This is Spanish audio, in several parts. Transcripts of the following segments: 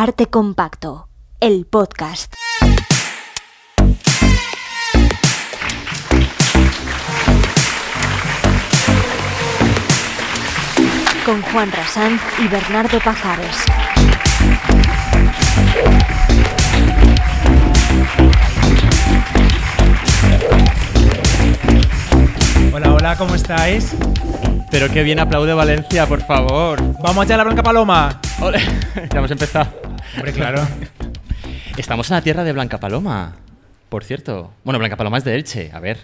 Arte Compacto, el podcast. Con Juan Rasán y Bernardo Pajares. Hola, hola, ¿cómo estáis? Pero qué bien aplaude Valencia, por favor. Vamos allá a la Blanca Paloma. Ole, ya hemos empezado. Hombre, claro. Estamos en la tierra de Blanca Paloma, por cierto. Bueno, Blanca Paloma es de Elche, a ver.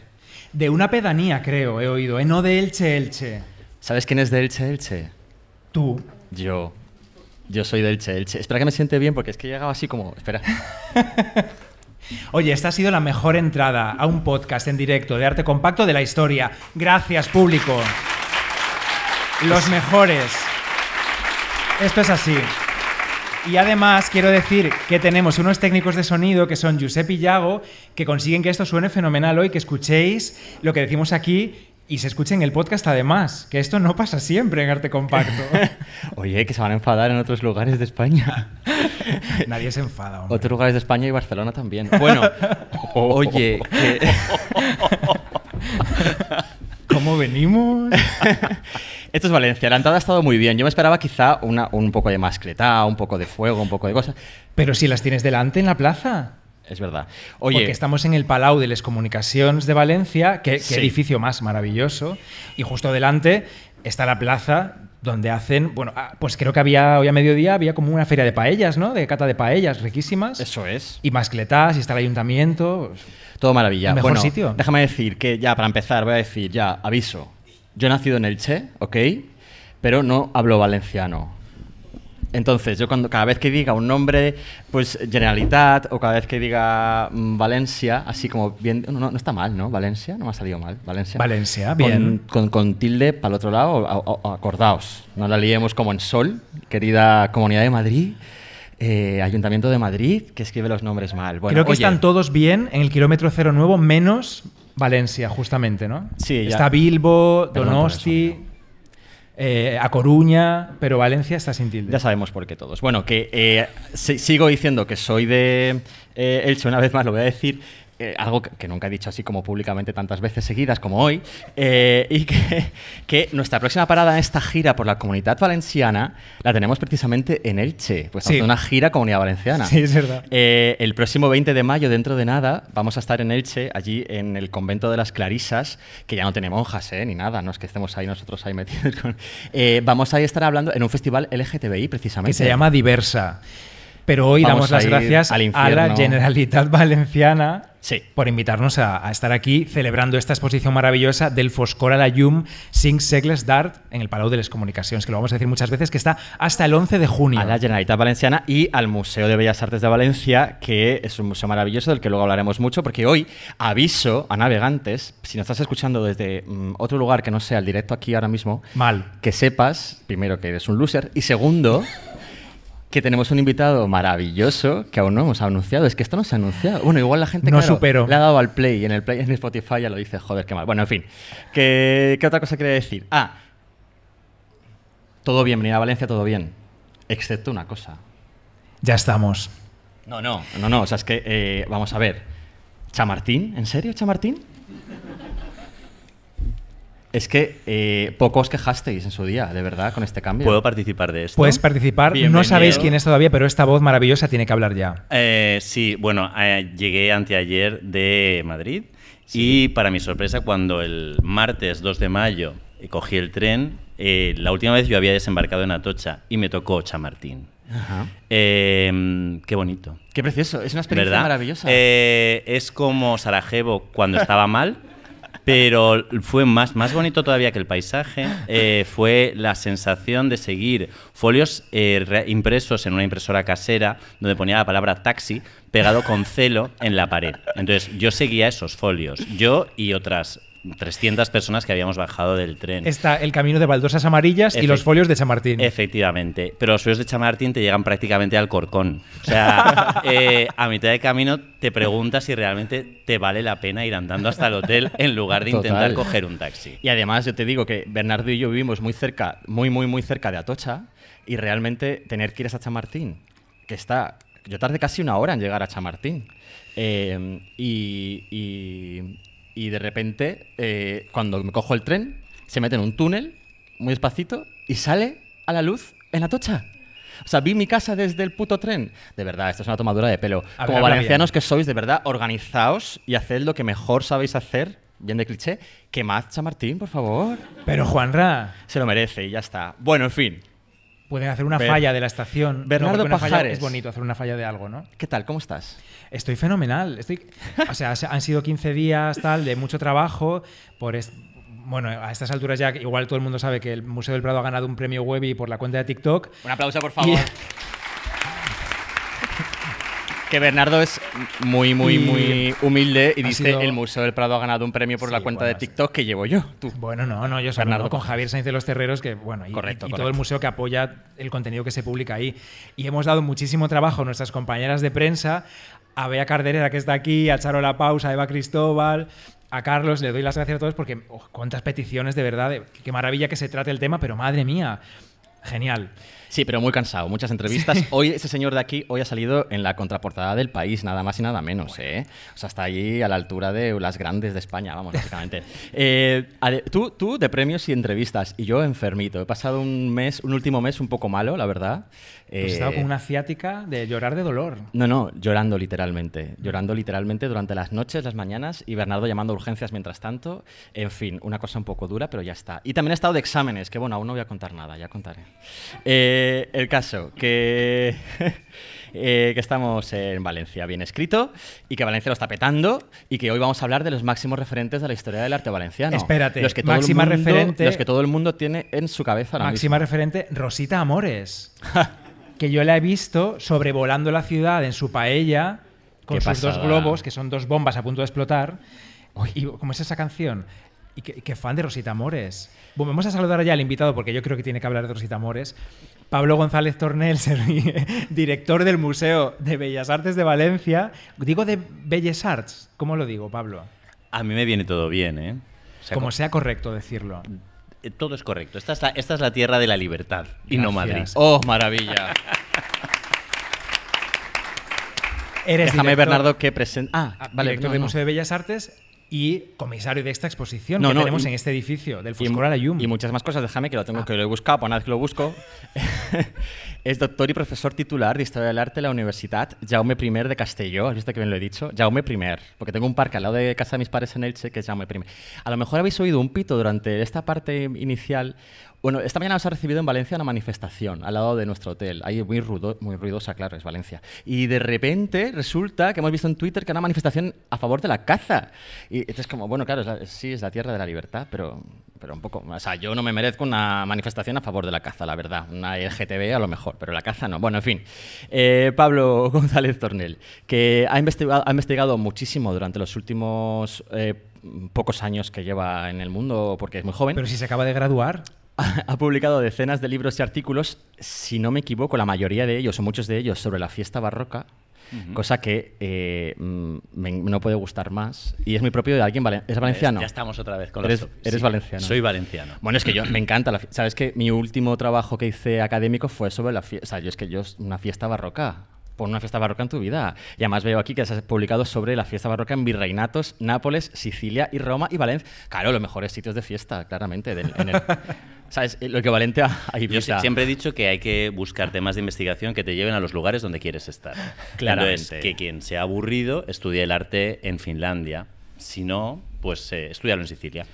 De una pedanía, creo, he oído, ¿eh? No de Elche, Elche. ¿Sabes quién es de Elche, Elche? Tú. Yo. Yo soy de Elche, Elche. Espera que me siente bien porque es que he llegado así como... Espera. Oye, esta ha sido la mejor entrada a un podcast en directo de arte compacto de la historia. Gracias, público. Los mejores. Esto es así. Y además quiero decir que tenemos unos técnicos de sonido que son Giuseppe y Yago, que consiguen que esto suene fenomenal hoy, que escuchéis lo que decimos aquí y se escuche en el podcast además, que esto no pasa siempre en arte compacto. Oye, que se van a enfadar en otros lugares de España. Nadie se enfada. hombre. Otros lugares de España y Barcelona también. Bueno, oye, que... ¿Cómo venimos? Esto es Valencia. La entrada ha estado muy bien. Yo me esperaba quizá una, un poco de mascletá, un poco de fuego, un poco de cosas. Pero si las tienes delante en la plaza. Es verdad. Oye, Porque estamos en el Palau de les Comunicacions de Valencia, que, Sí. edificio más maravilloso. Y justo delante está la plaza donde hacen, bueno, ah, pues creo que había hoy a mediodía había como una feria de paellas, ¿no? De cata de paellas riquísimas. eso es. Y mascletás, y está el ayuntamiento. Todo maravilla. El mejor bueno, sitio. Déjame decir que ya para empezar voy a decir ya, aviso. Yo he nacido en Elche, ¿ok? Pero no hablo valenciano. Entonces, yo cuando cada vez que diga un nombre, pues Generalitat, o cada vez que diga mm, Valencia, así como bien... No, no está mal, ¿no? Valencia, no me ha salido mal. Valencia. Valencia, bien. Con, con tilde para el otro lado, o- o- o- acordaos. No la liemos como en Sol, querida Comunidad de Madrid, eh, Ayuntamiento de Madrid, que escribe los nombres mal. Bueno, creo que oye, están todos bien en el kilómetro cero nuevo, menos Valencia, justamente, ¿no? Sí, ya. Está Bilbo, Donosti, eso, eh, A Coruña, pero Valencia está sin tilde. Ya sabemos por qué todos. Bueno, que eh, si- sigo diciendo que soy de eh, Elche, una vez más lo voy a decir, eh, algo que, nunca he dicho así como públicamente tantas veces seguidas como hoy, eh, y que, que nuestra próxima parada en esta gira por la comunidad valenciana la tenemos precisamente en Elche, pues Sí. una gira comunidad valenciana. Sí, es verdad. Eh, el próximo 20 de mayo, dentro de nada, vamos a estar en Elche, allí en el convento de las Clarisas, que ya no tiene monjas, ¿eh? ni nada, no es que estemos ahí nosotros ahí metidos. con- Eh, vamos a estar hablando en un festival LGTBI, precisamente. que se llama Diversa. Pero hoy Vamos damos las gracias al a la. Generalitat Valenciana Sí. por invitarnos a, a estar aquí celebrando esta exposición maravillosa del Foscor a la Llum Cinc segles d'Art en el Palau de les Comunicacions, que lo vamos a decir muchas veces, que está hasta el 11 de junio. A la Generalitat Valenciana y al Museo de Bellas Artes de Valencia, que es un museo maravilloso del que luego hablaremos mucho, porque hoy aviso a navegantes, si nos estás escuchando desde mm, otro lugar que no sea el directo aquí ahora mismo, Mal. que sepas, primero, que eres un loser, y segundo, que tenemos un invitado maravilloso que aún no hemos anunciado. Es que esto no se ha anunciado. Bueno, igual la gente No claro, supero. le ha dado al play y en el play en Spotify ya lo dice, joder, qué mal. Bueno, en fin. ¿Qué, qué otra cosa quería decir? Ah, todo bien, venir a Valencia, todo bien. Excepto una cosa. Ya estamos. No, no, no, no. O sea, es que, eh, vamos a ver. ¿Chamartín? ¿En serio, Chamartín? Es que eh, poco os quejasteis en su día, de verdad, con este cambio. ¿Puedo participar de esto? Puedes participar. No Bienvenido. sabéis quién es todavía, pero esta voz maravillosa tiene que hablar ya. Eh, sí, bueno, eh, llegué anteayer de Madrid y para mi sorpresa cuando el martes 2 de mayo cogí el tren, eh, la última vez yo había desembarcado en Atocha y me tocó Chamartín. Ajá. Eh, qué bonito. Qué precioso, es una experiencia ¿Verdad? maravillosa. Eh, es como Sarajevo cuando estaba mal, pero fue más, más bonito todavía que el paisaje. eh, fue la sensación de seguir folios eh, re- impresos en una impresora casera donde ponía la palabra taxi pegado con celo en la pared. Entonces yo seguía esos folios, yo y otras 300 personas que habíamos bajado del tren. Está el camino de baldosas amarillas y los folios de Chamartín. Efectivamente, pero los folios de Chamartín te llegan prácticamente al corcón. O sea, eh, a mitad de camino te preguntas si realmente te vale la pena ir andando hasta el hotel en lugar de intentar Total. coger un taxi. Y además yo te digo que Bernardo y yo vivimos muy cerca, muy, muy, muy cerca de Atocha y realmente tener que ir a Chamartín que está... Yo tardé casi una hora en llegar a Chamartín. Eh, y, y- y de repente, eh, cuando me cojo el tren, se mete en un túnel, muy despacito, y sale a la luz en la tocha. O sea, vi mi casa desde el puto tren. De verdad, esto es una tomadura de pelo. A Como valencianos bien. que sois, de verdad, organizaos y haced lo que mejor sabéis hacer, bien de cliché. Quemad Chamartín, por favor. Pero Juanra, Se lo merece y ya está. Bueno, en fin. Pueden hacer una Ber- falla de la estación. Bernardo una falla Pajares. Es bonito hacer una falla de algo, ¿no? ¿Qué tal? ¿Cómo estás? Estoy fenomenal. Estoy, o sea, se- han sido 15 días tal de mucho trabajo por es- bueno, a estas alturas ya igual todo el mundo sabe que el Museo del Prado ha ganado un premio Webby por la cuenta de TikTok. Un aplauso, por favor. Que Bernardo es muy, muy, Y muy humilde y dice sido- el Museo del Prado ha ganado un premio por Sí, la cuenta bueno, de TikTok que llevo yo. Tú. Bueno, no, no, yo Bernardo no, con. Javier Sainz de los Terreros, que bueno, y, Correcto, y- y todo correcto. el museo que apoya el contenido que se publica ahí. Y hemos dado muchísimo trabajo a nuestras compañeras de prensa, a Bea Carderera, que está aquí, a Charo La Pausa, a Eva Cristóbal, a Carlos, le doy las gracias a todos porque oh, cuántas peticiones de verdad, qué maravilla que se trate el tema, pero madre mía, genial. Sí, pero muy cansado, muchas entrevistas. Hoy ese señor de aquí hoy ha salido en la contraportada del país, nada más y nada menos, ¿eh? O sea, está allí a la altura de las grandes de España, vamos, básicamente. Eh, tú, tú de premios y entrevistas y yo enfermito. He pasado un mes, un último mes un poco malo, la verdad. Pues he Eh, estado con una ciática de llorar de dolor. No, no, llorando literalmente. Llorando literalmente durante las noches, las mañanas y Bernardo llamando a urgencias mientras tanto. En fin, una cosa un poco dura, pero ya está. Y también he estado de exámenes, que bueno, aún no voy a contar nada, ya contaré. Eh, el caso, que, eh, que estamos en Valencia, bien escrito, y que Valencia lo está petando, y que hoy vamos a hablar de los máximos referentes de la historia del arte valenciano. Espérate, los que todo el máxima mundo- referente- Los que todo el mundo tiene en su cabeza ahora Máxima mismo. referente, Rosita Amores. que yo la he visto sobrevolando la ciudad en su paella con Qué sus dos pasada. globos, que son dos bombas a punto de explotar. Y ¿Cómo es esa canción? Y qué, qué fan de Rosita Amores. Bueno, vamos a saludar ya al invitado porque yo creo que tiene que hablar de Rosita Amores. Pablo González Tornel, director del Museo de Bellas Artes de Valencia. Digo de Bellas Arts, ¿cómo lo digo, Pablo? A mí me viene todo bien, ¿eh? O sea, Como co- sea correcto decirlo. eh, todo es correcto. Esta es la, esta es la tierra de la libertad y no Madrid. ¡Oh, maravilla! Eres Déjame, director- Bernardo, que presente. Ah, Ah, vale, director no, del no. Museo de Bellas Artes y comisario de esta exposición No, que no, tenemos y- en este edificio del Y, Foscor Alayum. y muchas más cosas, déjame que lo Ah. tengo que lo he buscado, una vez que lo busco. es doctor y profesor titular de Historia del Arte de la Universidad Jaume I de Castelló. ¿Has visto que bien lo he dicho? Jaume I, porque tengo un parque al lado de casa de mis padres en Elche que es Jaume I. A lo mejor habéis oído un pito durante esta parte inicial. Bueno, esta mañana nos ha recibido en Valencia una manifestación al lado de nuestro hotel. Ahí muy, rudo, muy ruidosa, claro, es Valencia. Y de repente resulta que hemos visto en Twitter que era una manifestación a favor de la caza. Y es como, bueno, claro, es la- sí, es la tierra de la libertad, pero, pero un poco. O sea, yo no me merezco una manifestación a favor de la caza, la verdad. Una LGTB a lo mejor, pero la caza no. Bueno, en fin. Eh, Pablo González Tornel, que ha investigado, ha investigado muchísimo durante los últimos eh, pocos años que lleva en el mundo, porque es muy joven Pero si se acaba de graduar. ha publicado decenas de libros y artículos, si no me equivoco, la mayoría de ellos, o muchos de ellos, sobre la fiesta barroca, cosa que eh, mm, me- no puede gustar más. Y es muy propio de alguien valen- ¿Es valenciano? Ya estamos otra vez con Eres- los- eres valenciano. Soy valenciano. Bueno, es que yo me encanta la fiesta. Sabes que mi último trabajo que hice académico fue sobre la fiesta. O sea, yo es que yo una fiesta barroca. Pon una fiesta barroca en tu vida. Y además veo aquí que has publicado sobre la fiesta barroca en Virreinatos, Nápoles, Sicilia y Roma y Valencia. Claro, los mejores sitios de fiesta, claramente. del- en el- ¿Sabes? Lo equivalente a, a Yo Ibiza. sie- siempre he dicho que hay que buscar temas de investigación que te lleven a los lugares donde quieres estar. Claramente. Entonces, que quien sea aburrido estudie el arte en Finlandia. Si no, pues eh, estudialo en Sicilia.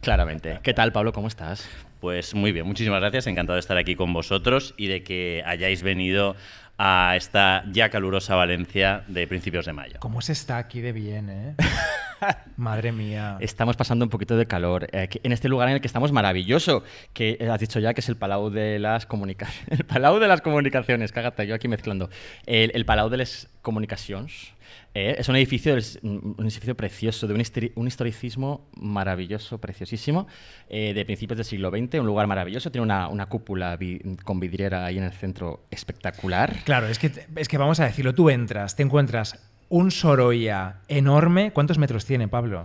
Claramente. ¿Qué tal, Pablo? ¿Cómo estás? Pues muy bien, muchísimas gracias. Encantado de estar aquí con vosotros y de que hayáis venido a esta ya calurosa Valencia de principios de mayo. ¿Cómo se está aquí de bien, eh? Madre mía. Estamos pasando un poquito de calor. eh, en este lugar en el que estamos maravilloso, que has dicho ya que es el Palau de las Comunicaciones. El Palau de las Comunicaciones, cágate, yo aquí mezclando. El, el Palau de las Comunicaciones. Eh, es un edificio, es un edificio precioso, de un, historicismo maravilloso, preciosísimo, eh, de principios del siglo XX, un lugar maravilloso, tiene una, una cúpula vi- con vidriera ahí en el centro espectacular. Claro, es que, es que vamos a decirlo, tú entras, te encuentras un Sorolla enorme. ¿Cuántos metros tiene, Pablo?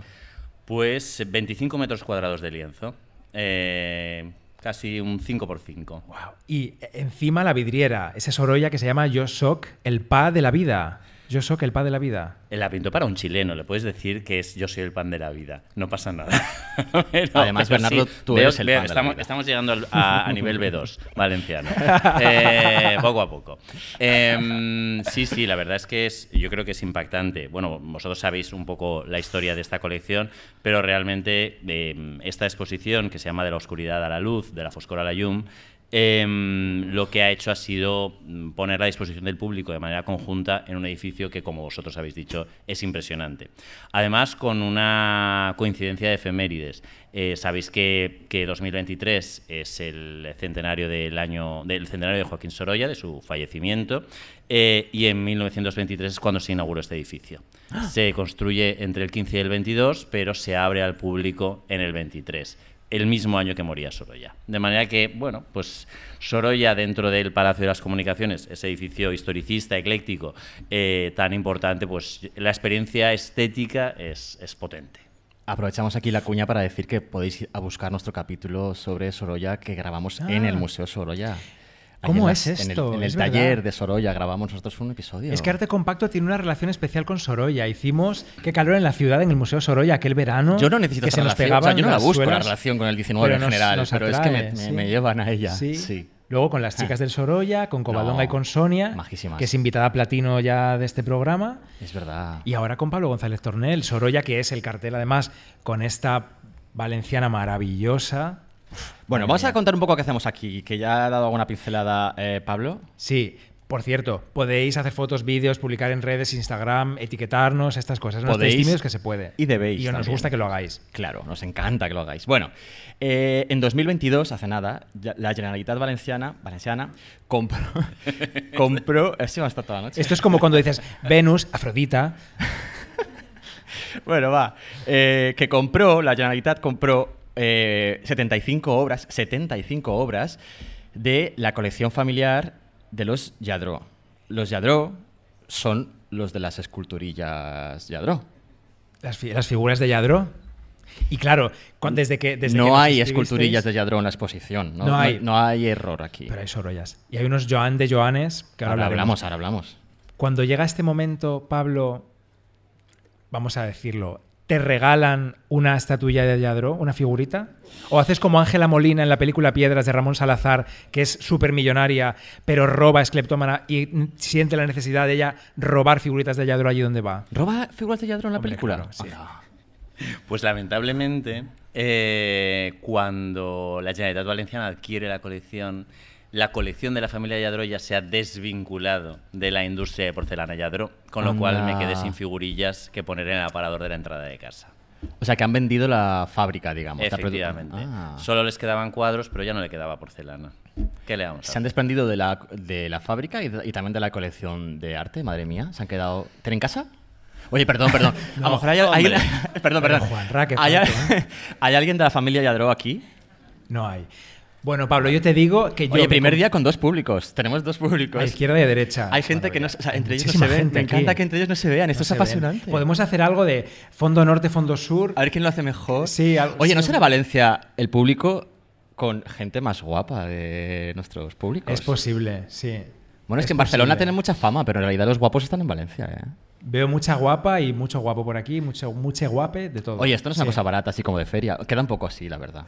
Pues 25 metros cuadrados de lienzo. Eh, casi un 5 por 5 Wow. Y encima la vidriera, ese Sorolla que se llama Yo Soc, el pa de la vida. Yo Soc, el pa de la vida. La pintó para un chileno, le puedes decir que es yo soy el pan de la vida, no pasa nada. Pero- Además, pero Bernardo, tú eres el pan de la estamos, vida. estamos llegando a, a nivel B2 valenciano, Eh, poco a poco. Em, sí, sí, la verdad es que es, yo creo que es impactante. Bueno, vosotros sabéis un poco la historia de esta colección, pero realmente em, esta exposición que se llama De la oscuridad a la luz, de la foscora a la llum, Em, lo que ha hecho ha sido mm, poner a disposición del público de manera conjunta en un edificio que, como vosotros habéis dicho, es impresionante. Además, con una coincidencia de efemérides. Eh, sabéis que, que 2023 es el centenario del año del centenario de Joaquín Sorolla, de su fallecimiento, eh, y en 1923 es cuando se inauguró este edificio. Se construye entre el 15 y el 22, pero se abre al público en el 23 el mismo año que moría Sorolla. De manera que, bueno, pues Sorolla dentro del Palacio de las Comunicaciones, ese edificio historicista, ecléctico, eh, tan importante, pues la experiencia estética es, es potente. Aprovechamos aquí la cuña para decir que podéis ir a buscar nuestro capítulo sobre Sorolla que grabamos en Ah. el Museo Sorolla. ¿Cómo en es las- en el- esto? En el, Es taller verdad. de Sorolla grabamos nosotros un episodio. Es que Arte Compacto tiene una relación especial con Sorolla. Hicimos Qué calor en la ciudad, en el Museo Sorolla, aquel verano. Yo no necesito que esa se nos o sea, yo no la busco la suelas, relación con el 19 pero en general, nos pero es que me, me- sí. me llevan a ella. Sí. sí. Luego con las chicas del Sorolla, con Covadonga No, y con Sonia, majísimas. que es invitada platino ya de este programa. Es verdad. Y ahora con Pablo González Tornel, Sorolla, que es el cartel además con esta valenciana maravillosa. Bueno, vamos a contar un poco qué hacemos aquí, que ya ha dado alguna pincelada eh, Pablo. Sí, por cierto, podéis hacer fotos, vídeos, publicar en redes, Instagram, etiquetarnos, estas cosas. No estéis Podéis tímidos que se puede. y debéis Y nos gusta que lo hagáis. Claro, nos encanta que lo hagáis. Bueno, eh, en 2022, hace nada, la Generalitat Valenciana, Valenciana compró... compró así va a estar toda la noche. Esto es como cuando dices Venus, Afrodita. Bueno, va. Eh, que compró, la Generalitat compró eh, 75 obras, 75 obras de la colección familiar de los Yadró. Los Yadró son los de las esculturillas Yadró. Las, fi- las figuras de Yadro. Y claro, desde que. Desde no hay esculturillas de Yadró en la exposición. No, No hay. no hay error aquí. Pero hay Sorollas. Y hay unos Joan de Joanes que ahora, ahora hablamos, ahora hablamos. Cuando llega este momento, Pablo, vamos a decirlo, ¿te regalan una estatuilla de Yadro, una figurita? ¿O haces como Ángela Molina en la película Piedras de Ramón Salazar, que es súper millonaria, pero roba, es cleptómana y siente la necesidad de ella robar figuritas de Yadro allí donde va? ¿Roba figuras de Yadró en la Hombre, película? claro, sí. Anda. Pues lamentablemente, eh, cuando la Generalitat Valenciana adquiere la colección, la colección de la familia Yadro ya se ha desvinculado de la industria de porcelana Yadro, con lo cual me quedé sin figurillas que poner en el aparador de la entrada de casa. O sea, que han vendido la fábrica, digamos. Efectivamente. Ah. Solo les quedaban cuadros, pero ya no le quedaba porcelana. ¿Qué le vamos a Se han desprendido de la, de la fábrica y, de- y también de la colección de arte, madre mía. Se han quedado. ¿Tienen en casa? Oye, perdón, perdón. a lo mejor hay alguien. perdón, perdón. ¿Hay, fuerte, ¿eh? ¿Hay alguien de la familia Yadro aquí? No hay. Bueno, Pablo, yo te digo que yo. Oye, me primer día con dos públicos. Tenemos dos públicos. A izquierda y a derecha. Hay gente que no, o sea, entre ellos no se ven. gente Me aquí. encanta que entre ellos no se vean. Esto No es ven. apasionante. Podemos hacer algo de fondo norte, fondo sur. A ver quién lo hace mejor. Sí, algo- Oye, ¿no sí. será Valencia el público con gente más guapa de nuestros públicos? Es posible, sí. Bueno, es, que en Barcelona tienen mucha fama, pero en realidad los guapos están en Valencia, ¿eh? Veo mucha guapa y mucho guapo por aquí, mucho, mucho guape de todo. Oye, esto no es una cosa barata, así como de feria. Queda un poco así, la verdad.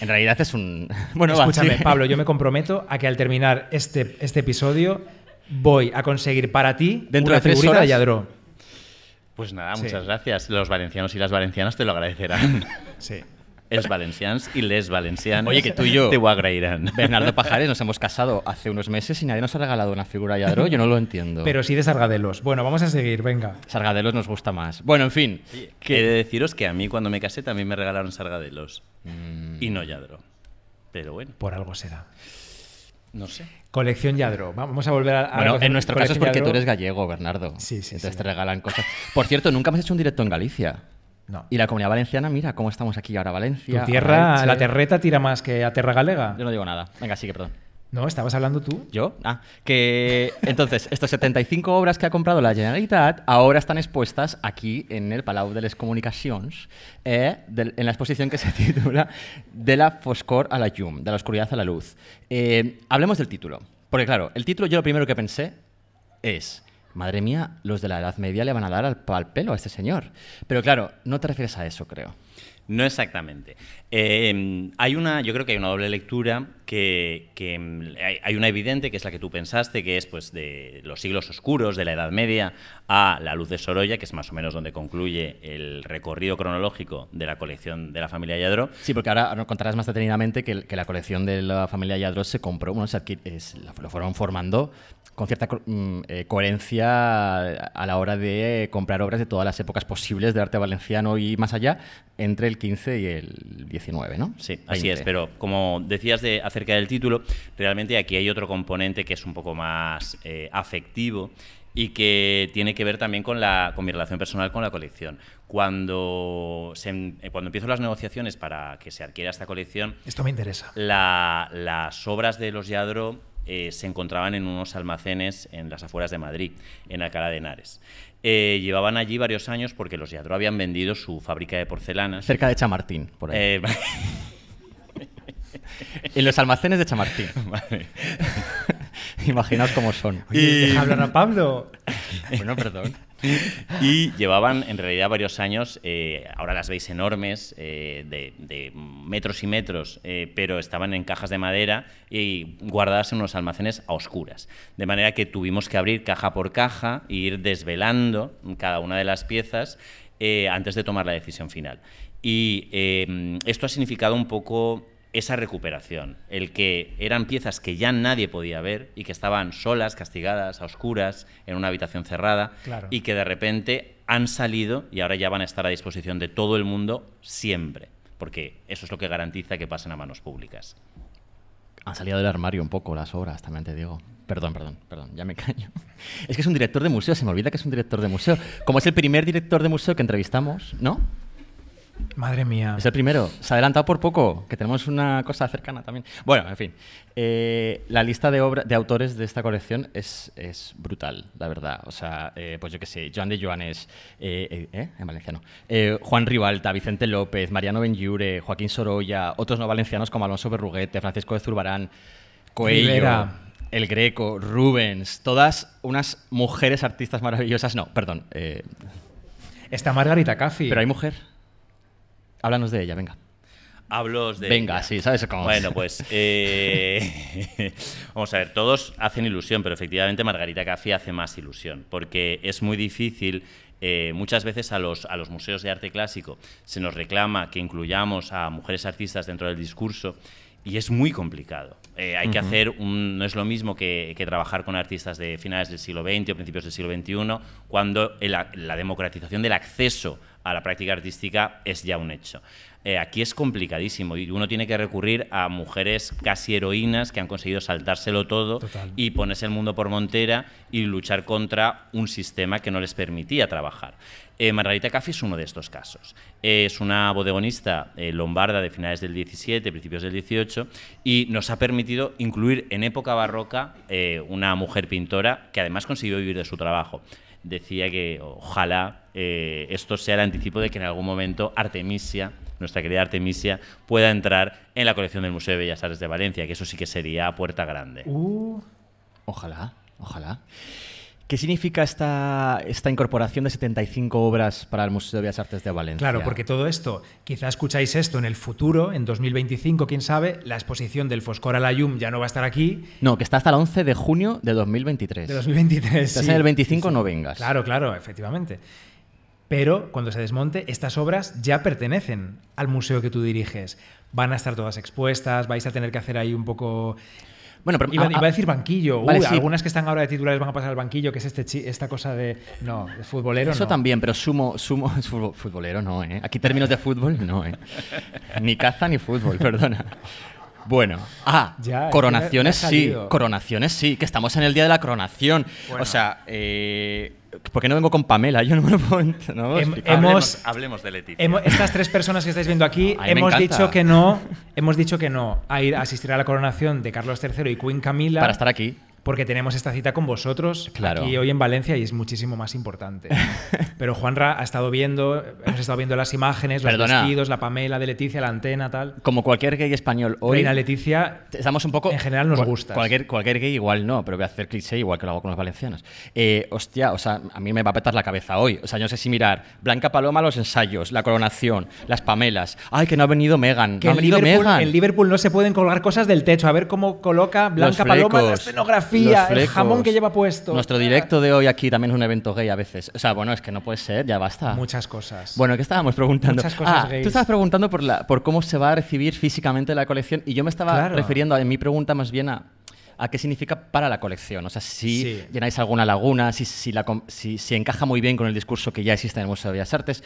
En realidad es un... Bueno, va, Escúchame. Pablo, yo me comprometo a que al terminar este, este episodio voy a conseguir para ti Dentro una de tres figurita horas. de Yadro. Pues nada, Sí. muchas gracias. Los valencianos y las valencianas te lo agradecerán. Sí. Els valencians y les valencianas Oye, que tú y yo- te ho agrairán. Bernardo Pajares nos hemos casado hace unos meses y nadie nos ha regalado una figura de Yadro. Yo no lo entiendo. Pero sí de Sargadelos. Bueno, vamos a seguir, venga. Sargadelos nos gusta más. Bueno, en fin. He de deciros que a mí cuando me casé también me regalaron sargadelos. Y no Yadro. Pero bueno, Por algo será. no sé. Colección Yadro. Vamos a volver a. Bueno, en nuestro caso es porque tú eres gallego, Bernardo. Sí, sí, Entonces sí. te regalan cosas. Por cierto, nunca hemos hecho un directo en Galicia. No. Y la comunidad valenciana, mira cómo estamos aquí ahora, Valencia. Tu tierra, la terreta tira más que a Terra Galega. Yo no digo nada. Venga, sigue, perdón. No, estabas hablando tú. ¿Yo? Ah, que entonces, estas 75 obras que ha comprado la Generalitat ahora están expuestas aquí en el Palau de les Comunicacions, eh, en la exposición que se titula De la foscor a la llum, de la oscuridad a la luz. Eh, hablemos del título, porque claro, el título yo lo primero que pensé es, madre mía, los de la Edad Media le van a dar al, pelo a este señor. Pero claro, no te refieres a eso, creo. No exactamente. Eh, hay una, yo creo que hay una doble lectura que, mm, hay, una evidente que es la que tú pensaste, que es pues de los siglos oscuros, de la Edad Media, a la luz de Sorolla, que es más o menos donde concluye el recorrido cronológico de la colección de la familia Yadro. Sí, porque ahora nos contarás más detenidamente que, la colección de la familia Yadros se compró, bueno, se adqui- es- lo fueron formando con cierta mm, eh, coherencia a la hora de comprar obras de todas las épocas posibles de arte valenciano y más allá, entre el 15 y el 19, ¿no? Sí, así 20. es, pero como decías de, acerca del título, realmente aquí hay otro componente que es un poco más eh, afectivo y que tiene que ver también con, la, con mi relación personal con la colección. Cuando, se, em- eh, cuando empiezo las negociaciones para que se adquiera esta colección, Esto me interesa. la- las obras de los Yadro eh, se encontraban en unos almacenes en las afueras de Madrid, en Alcalá de Henares. Eh, llevaban allí varios años porque los Yadro habían vendido su fábrica de porcelanas. Cerca de Chamartín, por ahí. Eh, en los almacenes de Chamartín. vale. Imaginaos cómo son. Oye, deja hablar a Pablo. Bueno, perdón. Y llevaban en realidad varios años, eh, ahora las veis enormes, eh, de, metros y metros, eh, pero estaban en cajas de madera y guardadas en unos almacenes a oscuras. De manera que tuvimos que abrir caja por caja e ir desvelando cada una de las piezas antes de tomar la decisión final. Y esto ha significado un poco esa recuperación, el que eran piezas que ya nadie podía ver y que estaban solas, castigadas, a oscuras, en una habitación cerrada, Claro. y que de repente han salido y ahora ya van a estar a disposición de todo el mundo siempre, porque eso es lo que garantiza que pasen a manos públicas. Han salido del armario un poco las obras, también te digo. Perdón, perdón, perdón, ya me callo. Es que es un director de museo, se me olvida que es un director de museo. Como es el primer director de museo que entrevistamos, ¿no? Madre mía. Es el primero. Se ha adelantado por poco, que tenemos una cosa cercana también. Bueno, en fin. Eh, la lista de, obra, de autores de esta colección es, es brutal, la verdad. O sea, eh, pues yo qué sé, Joan de Joanes, eh, eh, en valenciano, Juan Ribalta, Vicente López, Mariano Benlliure, Joaquín Sorolla, otros no valencianos como Alonso Berruguete, Francisco de Zurbarán, Coelho, Rivera. El Greco, Rubens, todas unas mujeres artistas maravillosas. No, perdón. Está Margarita Caffi. pero hay mujer. Háblanos de ella, venga. Hablos de. Venga, ella. sí, ¿sabes cómo? Bueno, pues. eh, vamos a ver, todos hacen ilusión, pero efectivamente Margarita Caffi hace más ilusión, porque es muy difícil. eh, muchas veces a los, a los museos de arte clásico se nos reclama que incluyamos a mujeres artistas dentro del discurso y es muy complicado. Eh, hay que hacer un, no es lo mismo que, que trabajar con artistas de finales del siglo XX o principios del siglo XXI, cuando el la democratización del acceso a la práctica artística es ya un hecho. Eh, aquí es complicadísimo y uno tiene que recurrir a mujeres casi heroínas que han conseguido saltárselo todo Total. y ponerse el mundo por montera y luchar contra un sistema que no les permitía trabajar. Eh, Margarita Caffi es uno de estos casos. Es una bodegonista eh, lombarda de finales del 17, principios del 18, y nos ha permitido incluir en época barroca eh, una mujer pintora que además consiguió vivir de su trabajo. Decía que ojalá eh, esto sea el anticipo de que en algún momento Artemisia, nuestra querida Artemisia, pueda entrar en la colección del Museo de Bellas Artes de Valencia, que eso sí que sería puerta grande. Uh, Ojalá, ojalá. ¿Qué significa esta, esta incorporación de 75 obras para el Museo de Bellas Artes de Valencia? Claro, porque todo esto, quizá escucháis esto en el futuro, en 2025, quién sabe, la exposición del Foscor a la Yum ya no va a estar aquí, No, que está hasta el 11 de junio de 2023. de 2023. Estás sí. en el 25, no vengas. Claro, claro, efectivamente. Pero cuando se desmonte, estas obras ya pertenecen al museo que tú diriges. Van a estar todas expuestas, vais a tener que hacer ahí un poco... Bueno, pero Iba, ah, iba a decir banquillo. Vale, Uy, sí. Algunas que están ahora de titulares van a pasar al banquillo, que es este esta cosa de... No, de futbolero Eso no. también, pero sumo, sumo, futbolero no, ¿eh? Aquí términos de fútbol no, ¿eh? Ni caza ni fútbol, perdona. Bueno, ah, Ya, es coronaciones sí, coronaciones sí, que estamos en el día de la coronación. Bueno. O sea, eh, ¿por qué no vengo con Pamela? Yo no me lo puedo no Hem- hemos- Hablemos, hablemos de Leticia. Estas tres personas que estáis viendo aquí hemos dicho que no, hemos dicho que no a ir a asistir a la coronación de Carlos III y Queen Camila Para estar aquí. Porque tenemos esta cita con vosotros Claro. aquí hoy en Valencia y es muchísimo más importante. Pero Juanra ha estado viendo, hemos estado viendo las imágenes, los Perdona. vestidos, la Pamela de Leticia, la antena, tal. Como cualquier gay español hoy. Reina Leticia, Estamos un poco. En general nos gustas. Cualquier, cualquier gay igual no, pero voy a hacer cliché igual que lo hago con los valencianos. Eh, hostia, o sea, a mí me va a petar la cabeza hoy. O sea, yo no sé si mirar Blanca Paloma los ensayos, la coronación, las Pamelas. Ay, que no ha venido Megan. que no ha en venido Liverpool, Megan. en Liverpool no se pueden colgar cosas del techo. A ver cómo coloca Blanca Paloma la escenografía, los el jamón que lleva puesto. Nuestro directo de hoy aquí también es un evento gay a veces. O sea, bueno, es que no puede ser, ya basta. Muchas cosas. Bueno, ¿qué estábamos preguntando? Muchas cosas ah, gays. tú estabas preguntando por, la, por cómo se va a recibir físicamente la colección y yo me estaba Claro. refiriendo en mi pregunta más bien a, a qué significa para la colección. O sea, si Sí. llenáis alguna laguna, si, si, la si, si encaja muy bien con el discurso que ya existe en el Museo de Bellas Artes.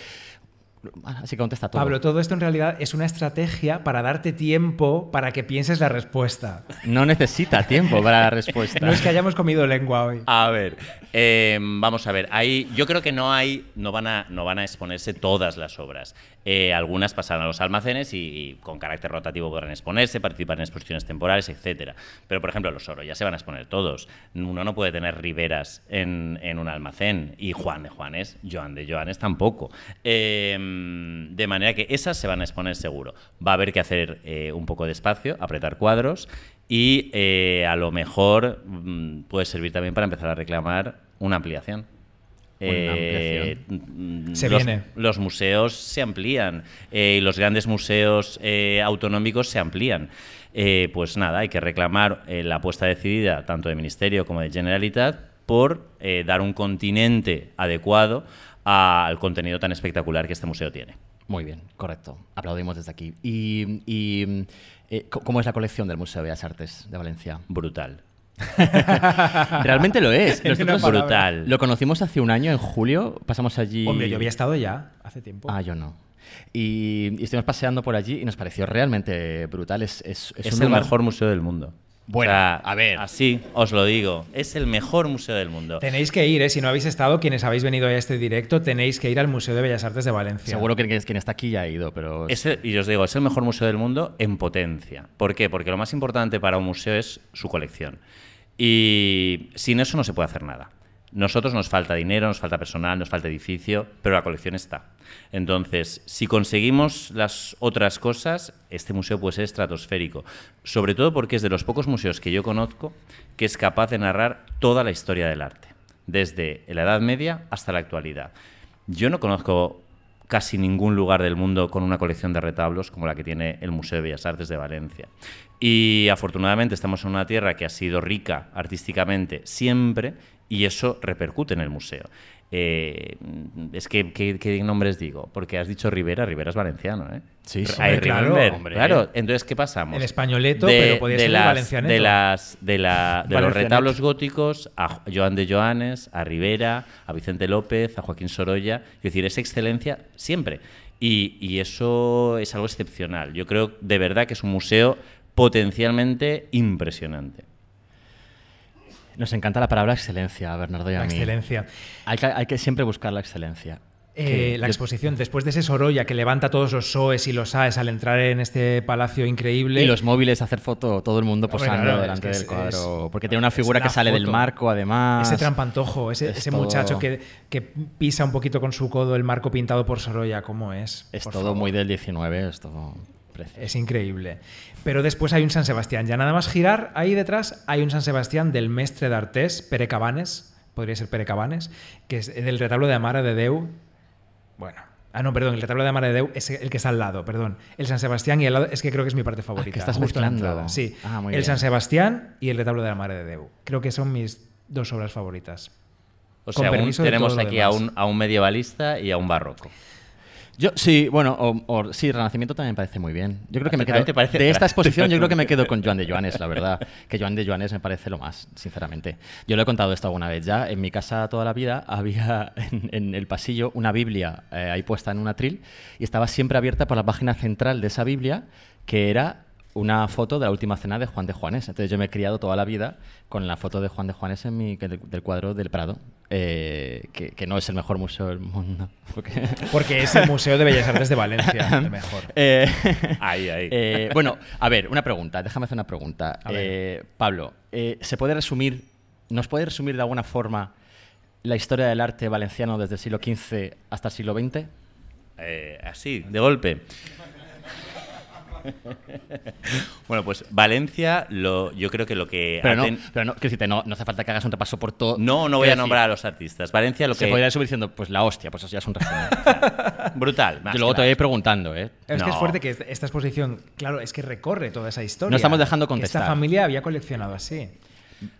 Así que contesta todo. Pablo, todo esto en realidad es una estrategia para darte tiempo para que pienses la respuesta. No necesita tiempo para la respuesta. No es que hayamos comido lengua hoy. A ver, eh, vamos a ver. Ahí, yo creo que no hay, no van a, no van a exponerse todas las obras. Eh, algunas pasarán a los almacenes y, y con carácter rotativo podrán exponerse, participar en exposiciones temporales, etcétera. Pero, por ejemplo, los oro ya se van a exponer todos. Uno no puede tener riberas en, en un almacén y Juan de Juanes, Joan de Joanes tampoco. Eh, de manera que esas se van a exponer seguro. Va a haber que hacer eh, un poco de espacio, apretar cuadros y eh, a lo mejor mm, puede servir también para empezar a reclamar una ampliación. Eh, mm, Se los, viene. los museos se amplían eh, y los grandes museos eh, autonómicos se amplían. Pues nada, hay que reclamar la apuesta decidida tanto del Ministerio como de Generalitat por dar un continente adecuado al contenido tan espectacular que este museo tiene. Muy bien, correcto. Aplaudimos desde aquí. ¿Y, y, eh, cómo es la colección del Museo de Bellas Artes de Valencia? Brutal. Realmente lo es. Nosotros. Brutal. lo conocimos hace un año, en julio. Pasamos allí. Hombre, yo había estado ya hace tiempo. Ah, yo no. Y, y estuvimos paseando por allí y nos pareció realmente brutal. Es, es, es Es, un el lugar- mejor museo del mundo. Bueno, O sea, a ver. Así os lo digo. Es el mejor museo del mundo. Tenéis que ir, ¿eh? si no habéis estado, quienes habéis venido a este directo, tenéis que ir al Museo de Bellas Artes de Valencia. Seguro que quien está aquí ya ha ido, pero. Es el- y os digo, es el mejor museo del mundo en potencia. ¿Por qué? Porque lo más importante para un museo es su colección. Y sin eso no se puede hacer nada. Nosotros nos falta dinero, nos falta personal, nos falta edificio, pero la colección está. Entonces, si conseguimos las otras cosas, este museo puede ser estratosférico. Sobre todo porque es de los pocos museos que yo conozco que es capaz de narrar toda la historia del arte, desde la Edad Media hasta la actualidad. Yo no conozco casi ningún lugar del mundo con una colección de retablos como la que tiene el Museo de Bellas Artes de Valencia. Y afortunadamente estamos en una tierra que ha sido rica artísticamente siempre y eso repercute en el museo. Eh, es que, ¿qué, qué nombres digo? Porque has dicho Rivera, Rivera es valenciano, ¿eh? Sí, sí. Hombre, claro, hombre. Claro, entonces, ¿qué pasamos? El españoleto, pero podía ser las, valencianeto. de, las, de, la- de los retablos góticos a Joan de Joanes, a Rivera, a Vicente López, a Joaquín Sorolla. Es decir, es excelencia siempre. Y, y eso es algo excepcional. Yo creo de verdad que es un museo potencialmente impresionante. Nos encanta la palabra excelencia, Bernardo y a La mí. excelencia. Hay que, hay que siempre buscar la excelencia. Eh, la exposición, después de ese Sorolla que levanta todos los SOEs y los AES al entrar en este palacio increíble. Y los móviles, hacer foto, todo el mundo posando delante es que del cuadro. es- porque tiene una figura una que sale del marco, además. Ese trampantojo, ese, Es ese muchacho que, que pisa un poquito con su codo el marco pintado por Sorolla, ¿cómo es? Es Por todo favor. muy del 19, es todo precioso. Es increíble. Pero después hay un San Sebastián. Ya nada más girar, ahí detrás hay un San Sebastián del Mestre d'Artés, Pere Cabanes, podría ser Pere Cabanes, que es del retablo de Amara de Deu. Bueno. Ah, no, perdón, el retablo de Amara de Deu es el que está al lado, perdón. El San Sebastián y al lado, es que creo que es mi parte favorita. Ah, que estás justo en la mezclando. entrada. Sí, Ah, muy el bien. San Sebastián y el retablo de Amara de Deu. Creo que son mis dos obras favoritas. O Con sea, tenemos aquí a demás. un, a un medievalista y a un barroco. Yo, sí, bueno, o, o- sí, Renacimiento también me parece muy bien. Yo creo que me ¿A ti quedo. te parece- de esta exposición, yo creo que me quedo con Joan de Joanes, la verdad. Que Joan de Joanes me parece lo más, sinceramente. Yo lo he contado esto alguna vez ya. En mi casa toda la vida había en, en el pasillo una Biblia eh, ahí puesta en un atril y estaba siempre abierta por la página central de esa Biblia, que era una foto de la última cena de Juan de Juanes. Entonces yo me he criado toda la vida con la foto de Juan de Juanes en mi, del cuadro del Prado, eh, que, que no es el mejor museo del mundo. porque- Porque es el Museo de Bellas Artes de Valencia, el mejor. Eh, Ahí, ahí. eh, bueno, a ver, una pregunta, déjame hacer una pregunta. Eh, Pablo, eh, ¿se puede resumir, nos puede resumir de alguna forma la historia del arte valenciano desde el siglo XV hasta el siglo XX? Eh, así, de golpe. bueno, pues Valencia, lo, yo creo que lo que Pero no, pero no, decirte, no, no hace falta que hagas un repaso por todo. No, no voy a decir, nombrar a los artistas. Valencia lo Se que... podría resumir diciendo, pues la hostia, pues eso ya es un resumen. Brutal. más Yo luego que te voy a ir preguntando, ¿eh? Es que es No. fuerte que est- esta exposición, claro, es que recorre toda esa historia. No estamos dejando Que contestar. Esta familia había coleccionado así.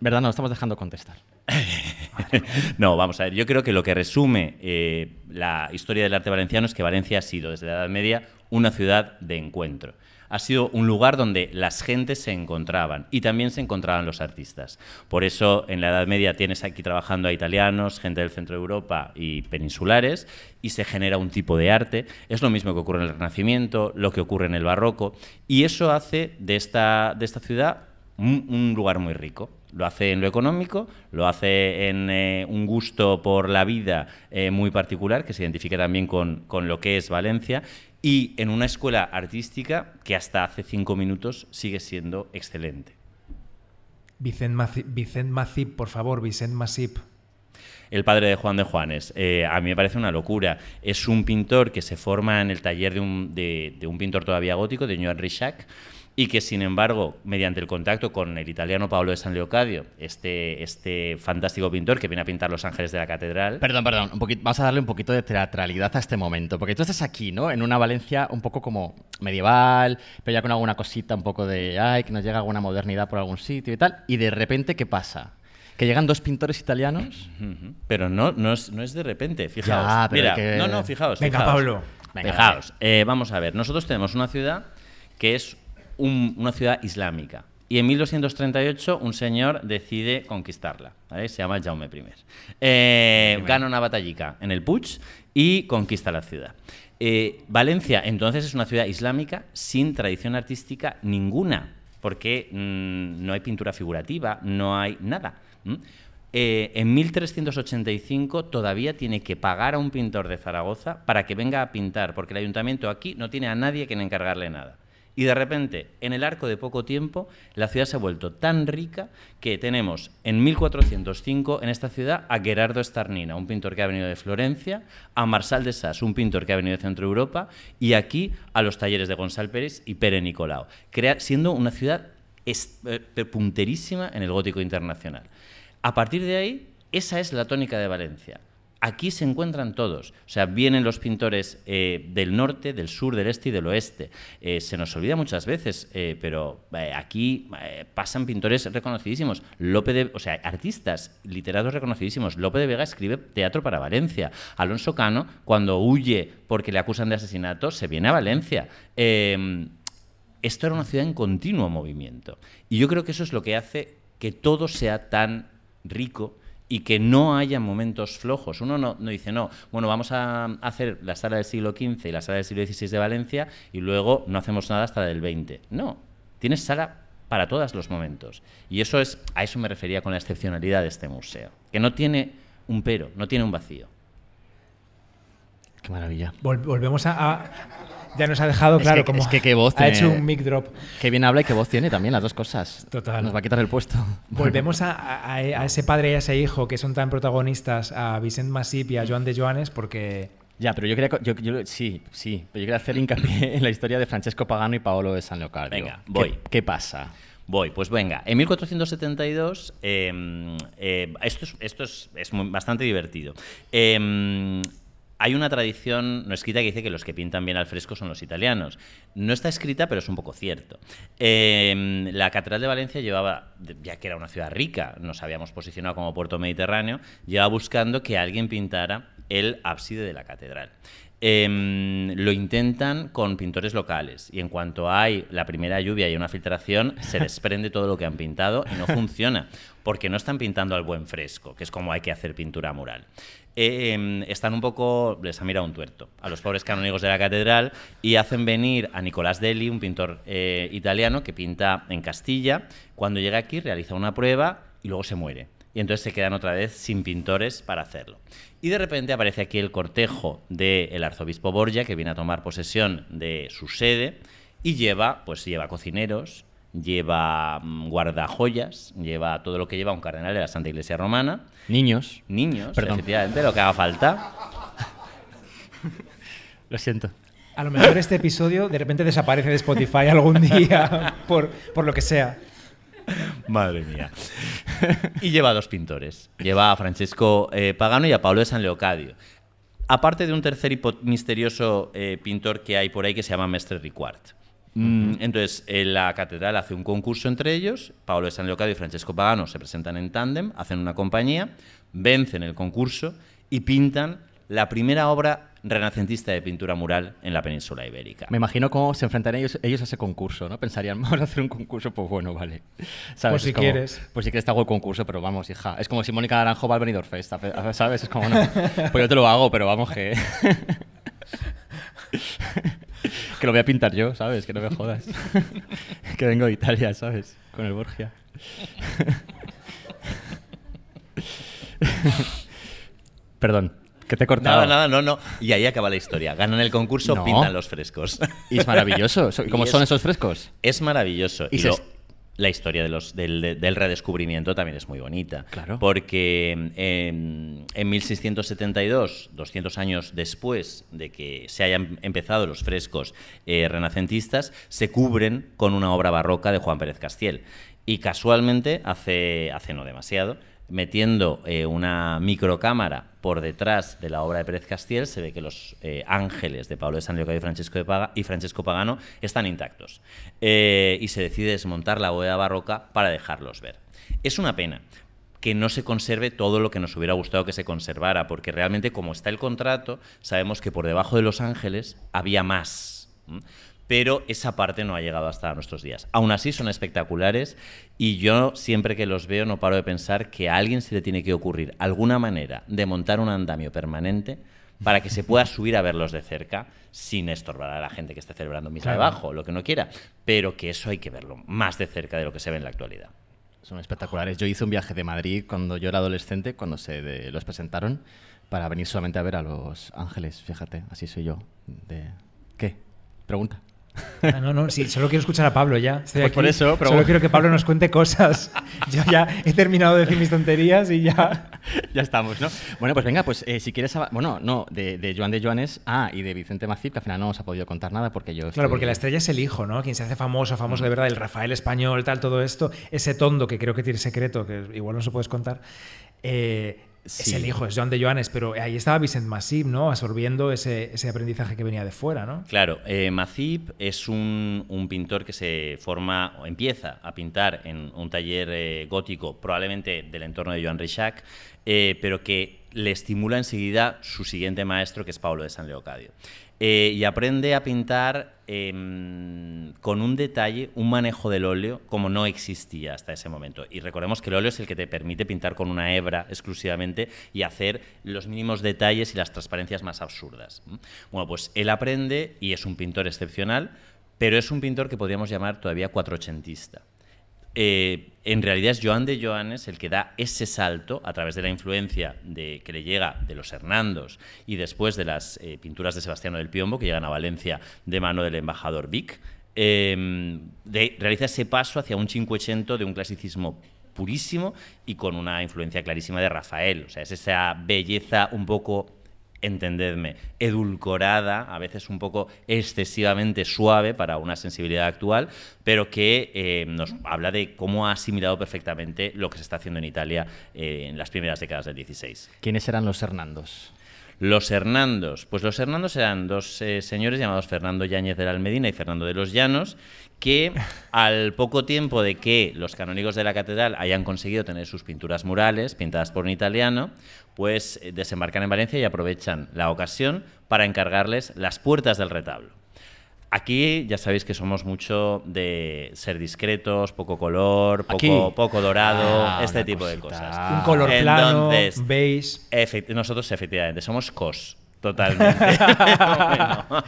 ¿Verdad? No, estamos dejando contestar. no, vamos a ver. Yo creo que lo que resume eh, la historia del arte valenciano es que Valencia ha sido, desde la Edad Media, una ciudad de encuentro. Ha sido un lugar donde las gentes se encontraban y también se encontraban los artistas. Por eso, en la Edad Media tienes aquí trabajando a italianos, gente del centro de Europa y peninsulares, y se genera un tipo de arte. Es lo mismo que ocurre en el Renacimiento, lo que ocurre en el Barroco, y eso hace de esta, de esta ciudad un, lugar muy rico. Lo hace en lo económico, lo hace en eh, un gusto por la vida eh, muy particular, que se identifica también con, con lo que es Valencia, y en una escuela artística que hasta hace cinco minutos sigue siendo excelente. Vicent, Maci- Vicent Macip, por favor, Vicent Masip. El padre de Juan de Juanes. Eh, a mí me parece una locura. Es un pintor que se forma en el taller de un, de, de un pintor todavía gótico, de Joan Richac, y que, sin embargo, mediante el contacto con el italiano Pablo de San Leocadio, este, este fantástico pintor que viene a pintar los ángeles de la catedral, Perdón, perdón. un poquito- vamos a darle un poquito de teatralidad a este momento. Porque tú estás aquí, ¿no? En una Valencia un poco como medieval, pero ya con alguna cosita un poco de, ay, que nos llega alguna modernidad por algún sitio y tal. Y de repente, ¿qué pasa? Que llegan dos pintores italianos. Pero no, no, es, no es de repente, fijaos. Ya, pero Mira, que- no, no, fijaos. Venga, fijaos. Pablo. Venga, fijaos. Eh, vamos a ver, nosotros tenemos una ciudad que es un- una ciudad islámica. Y en 1238 un señor decide conquistarla. ¿vale? Se llama Jaume I. Eh, gana una batallica en el Puig y conquista la ciudad. Eh, Valencia entonces es una ciudad islámica sin tradición artística ninguna, porque mm, no hay pintura figurativa, no hay nada. ¿m? Eh, en 1385 todavía tiene que pagar a un pintor de Zaragoza para que venga a pintar, porque el ayuntamiento aquí no tiene a nadie que encargarle nada. Y de repente, en el arco de poco tiempo, la ciudad se ha vuelto tan rica que tenemos en 1405 en esta ciudad a Gerardo Starnina, un pintor que ha venido de Florencia, a Marsal de Sas, un pintor que ha venido de Centro Europa, y aquí a los talleres de Gonzalo Pérez y Pere Nicolau, crea- siendo una ciudad eh, punterísima en el gótico internacional. A partir de ahí, esa es la tónica de Valencia. Aquí se encuentran todos. O sea, vienen los pintores eh, del norte, del sur, del este y del oeste. Eh, se nos olvida muchas veces, eh, pero aquí pasan pintores reconocidísimos. Lope de, o sea, artistas, literatos reconocidísimos. Lope de Vega escribe teatro para Valencia. Alonso Cano, cuando huye porque le acusan de asesinato, se viene a Valencia. Eh, esto era una ciudad en continuo movimiento. Y yo creo que eso es lo que hace que todo sea tan rico y que no haya momentos flojos. Uno no, no dice, no, bueno, vamos a hacer la sala del siglo XV y la sala del siglo XVI de Valencia y luego no hacemos nada hasta del XX. No, tienes sala para todos los momentos. Y eso es, a eso me refería con la excepcionalidad de este museo, que no tiene un pero, no tiene un vacío. Qué maravilla. Vol- volvemos a, a- Ya nos ha dejado Es claro que- cómo es que qué voz ha tiene- hecho un mic drop. Qué bien habla y qué voz tiene también, las dos cosas. Total. Nos va a quitar el puesto. Volvemos a, a- a ese padre y a ese hijo que son tan protagonistas, a Vicent Masip y a Joan de Joanes, porque Ya, pero yo quería. Yo, yo- sí, sí. Pero yo quería hacer hincapié en la historia de Francesco Pagano y Paolo de San Leocardio. Venga, ¿Qué- voy. ¿Qué, pasa? Voy, pues venga. En 1472, eh, eh, esto, es, esto es, es muy- bastante divertido. Eh, hay una tradición no escrita que dice que los que pintan bien al fresco son los italianos. No está escrita, pero es un poco cierto. Eh, la Catedral de Valencia llevaba, ya que era una ciudad rica, nos habíamos posicionado como puerto mediterráneo, llevaba buscando que alguien pintara el ábside de la catedral. Em, lo intentan con pintores locales y en cuanto hay la primera lluvia y una filtración, se desprende todo lo que han pintado y no funciona, porque no están pintando al buen fresco, que es como hay que hacer pintura mural. Em, están un poco, les ha mirado un tuerto a los pobres canónigos de la catedral y hacen venir a Nicolás Deli, un pintor eh, italiano que pinta en Castilla. Cuando llega aquí realiza una prueba y luego se muere y entonces se quedan otra vez sin pintores para hacerlo. Y de repente aparece aquí el cortejo del arzobispo Borgia, que viene a tomar posesión de su sede y lleva, pues lleva cocineros, lleva mm, guardajoyas, lleva todo lo que lleva un cardenal de la Santa Iglesia Romana. Niños. Niños, Perdón. efectivamente, lo que haga falta. Lo siento. A lo mejor este episodio de repente desaparece de Spotify algún día por, por lo que sea. Madre mía. y lleva a dos pintores. Lleva a Francesco eh, Pagano y a Pablo de San Leocadio. Aparte de un tercer misterioso eh, pintor que hay por ahí que se llama Mestre Riquart. Mm, Entonces, en la catedral hace un concurso entre ellos. Pablo de San Leocadio y Francesco Pagano se presentan en tándem, hacen una compañía, vencen el concurso y pintan la primera obra renacentista de pintura mural en la península ibérica. Me imagino cómo se enfrentarían ellos, ellos a ese concurso, ¿no? Pensarían, vamos a hacer un concurso, pues bueno, vale. ¿Sabes? Pues si como, quieres. Pues si quieres te hago el concurso, pero vamos, hija. Es como si Mónica Naranjo va al Benidorm Fest, ¿sabes? Es como, no, pues yo te lo hago, pero vamos que... que lo voy a pintar yo, ¿sabes? Que no me jodas. que vengo de Italia, ¿sabes? Con el Borgia. Perdón, que te he cortado. Nada, nada, no, no. Y ahí acaba la historia. Ganan el concurso, No. pintan los frescos. Y es maravilloso. So- Y ¿Cómo es- son esos frescos? Es maravilloso. Y Y, lo- la historia de los, del, de- del redescubrimiento también es muy bonita. Claro. Porque en, en 1672, 200 años después de que se hayan empezado los frescos eh, renacentistas, se cubren con una obra barroca de Juan Pérez Castiel. Y casualmente, hace, hace no demasiado, metiendo eh, una microcámara por detrás de la obra de Pérez Castiel, se ve que los eh, ángeles de Pablo de San Leocadio y Francesco, de Paga- y Francesco Pagano están intactos. Eh, y se decide desmontar la bóveda barroca para dejarlos ver. Es una pena que no se conserve todo lo que nos hubiera gustado que se conservara, porque realmente como está el contrato, sabemos que por debajo de los ángeles había más. Pero esa parte no ha llegado hasta nuestros días. Aún así son espectaculares y yo siempre que los veo no paro de pensar que a alguien se le tiene que ocurrir alguna manera de montar un andamio permanente para que se pueda subir a verlos de cerca sin estorbar a la gente que esté celebrando misa Claro. debajo, lo que no quiera, pero que eso hay que verlo más de cerca de lo que se ve en la actualidad. Son espectaculares. Yo hice un viaje de Madrid cuando yo era adolescente, cuando se de- los presentaron, para venir solamente a ver a Los Ángeles. Fíjate, así soy yo. De... ¿Qué? Pregunta. Ah, no, no, sí, solo quiero escuchar a Pablo ya. Estoy Pues aquí. por eso, pero- Solo quiero que Pablo nos cuente cosas. Yo ya he terminado de decir mis tonterías y ya. ya estamos, ¿no? Bueno, pues venga, pues eh, si quieres... Bueno, no, de, de Joan de Joanes, ah, y de Vicente Macip, que al final no nos ha podido contar nada porque yo... Claro, estoy- porque la estrella es el hijo, ¿no? Quien se hace famoso, famoso de verdad, el Rafael español, tal, todo esto. Ese tondo que creo que tiene secreto, que igual no se puedes contar. eh, Es Sí. el hijo, es Joan de Joanes, pero ahí estaba Vicent Massip, ¿no? Absorbiendo ese, ese aprendizaje que venía de fuera, ¿no? Claro, eh, Macip es un, un pintor que se forma o empieza a pintar en un taller eh, gótico, probablemente del entorno de Joan Richac, eh, pero que le estimula enseguida su siguiente maestro, que es Pablo de San Leocadio. Eh, y aprende a pintar em, con un detalle, un manejo del óleo como no existía hasta ese momento. Y recordemos que el óleo es el que te permite pintar con una hebra exclusivamente y hacer los mínimos detalles y las transparencias más absurdas. Bueno, pues él aprende y es un pintor excepcional, pero es un pintor que podríamos llamar todavía cuatrocentista. Eh, en realidad es Joan de Joanes el que da ese salto a través de la influencia que le llega de los Hernandos y después de las eh, pinturas de Sebastiano del Piombo que llegan a Valencia de mano del embajador Vic. eh, de- realiza ese paso hacia un Cinquecento de un clasicismo purísimo y con una influencia clarísima de Rafael. O sea, es esa belleza un poco entendedme, edulcorada, a veces un poco excesivamente suave para una sensibilidad actual, pero que eh, nos habla de cómo ha asimilado perfectamente lo que se está haciendo en Italia eh, en las primeras décadas del 16. ¿Quiénes eran los Hernandos? Los Hernandos. Pues los Hernandos eran dos eh, señores llamados Fernando Yáñez de la Almedina y Fernando de los Llanos, que al poco tiempo de que los canónigos de la catedral hayan conseguido tener sus pinturas murales pintadas por un italiano, pues eh, desembarcan en Valencia y aprovechan la ocasión para encargarles las puertas del retablo. Aquí ya sabéis que somos mucho de ser discretos, poco color, Aquí. poco, dorado, Ah, este tipo de cosas. Un color plano, Entonces, beige. Nosotros efectivamente somos cos, totalmente. Bueno.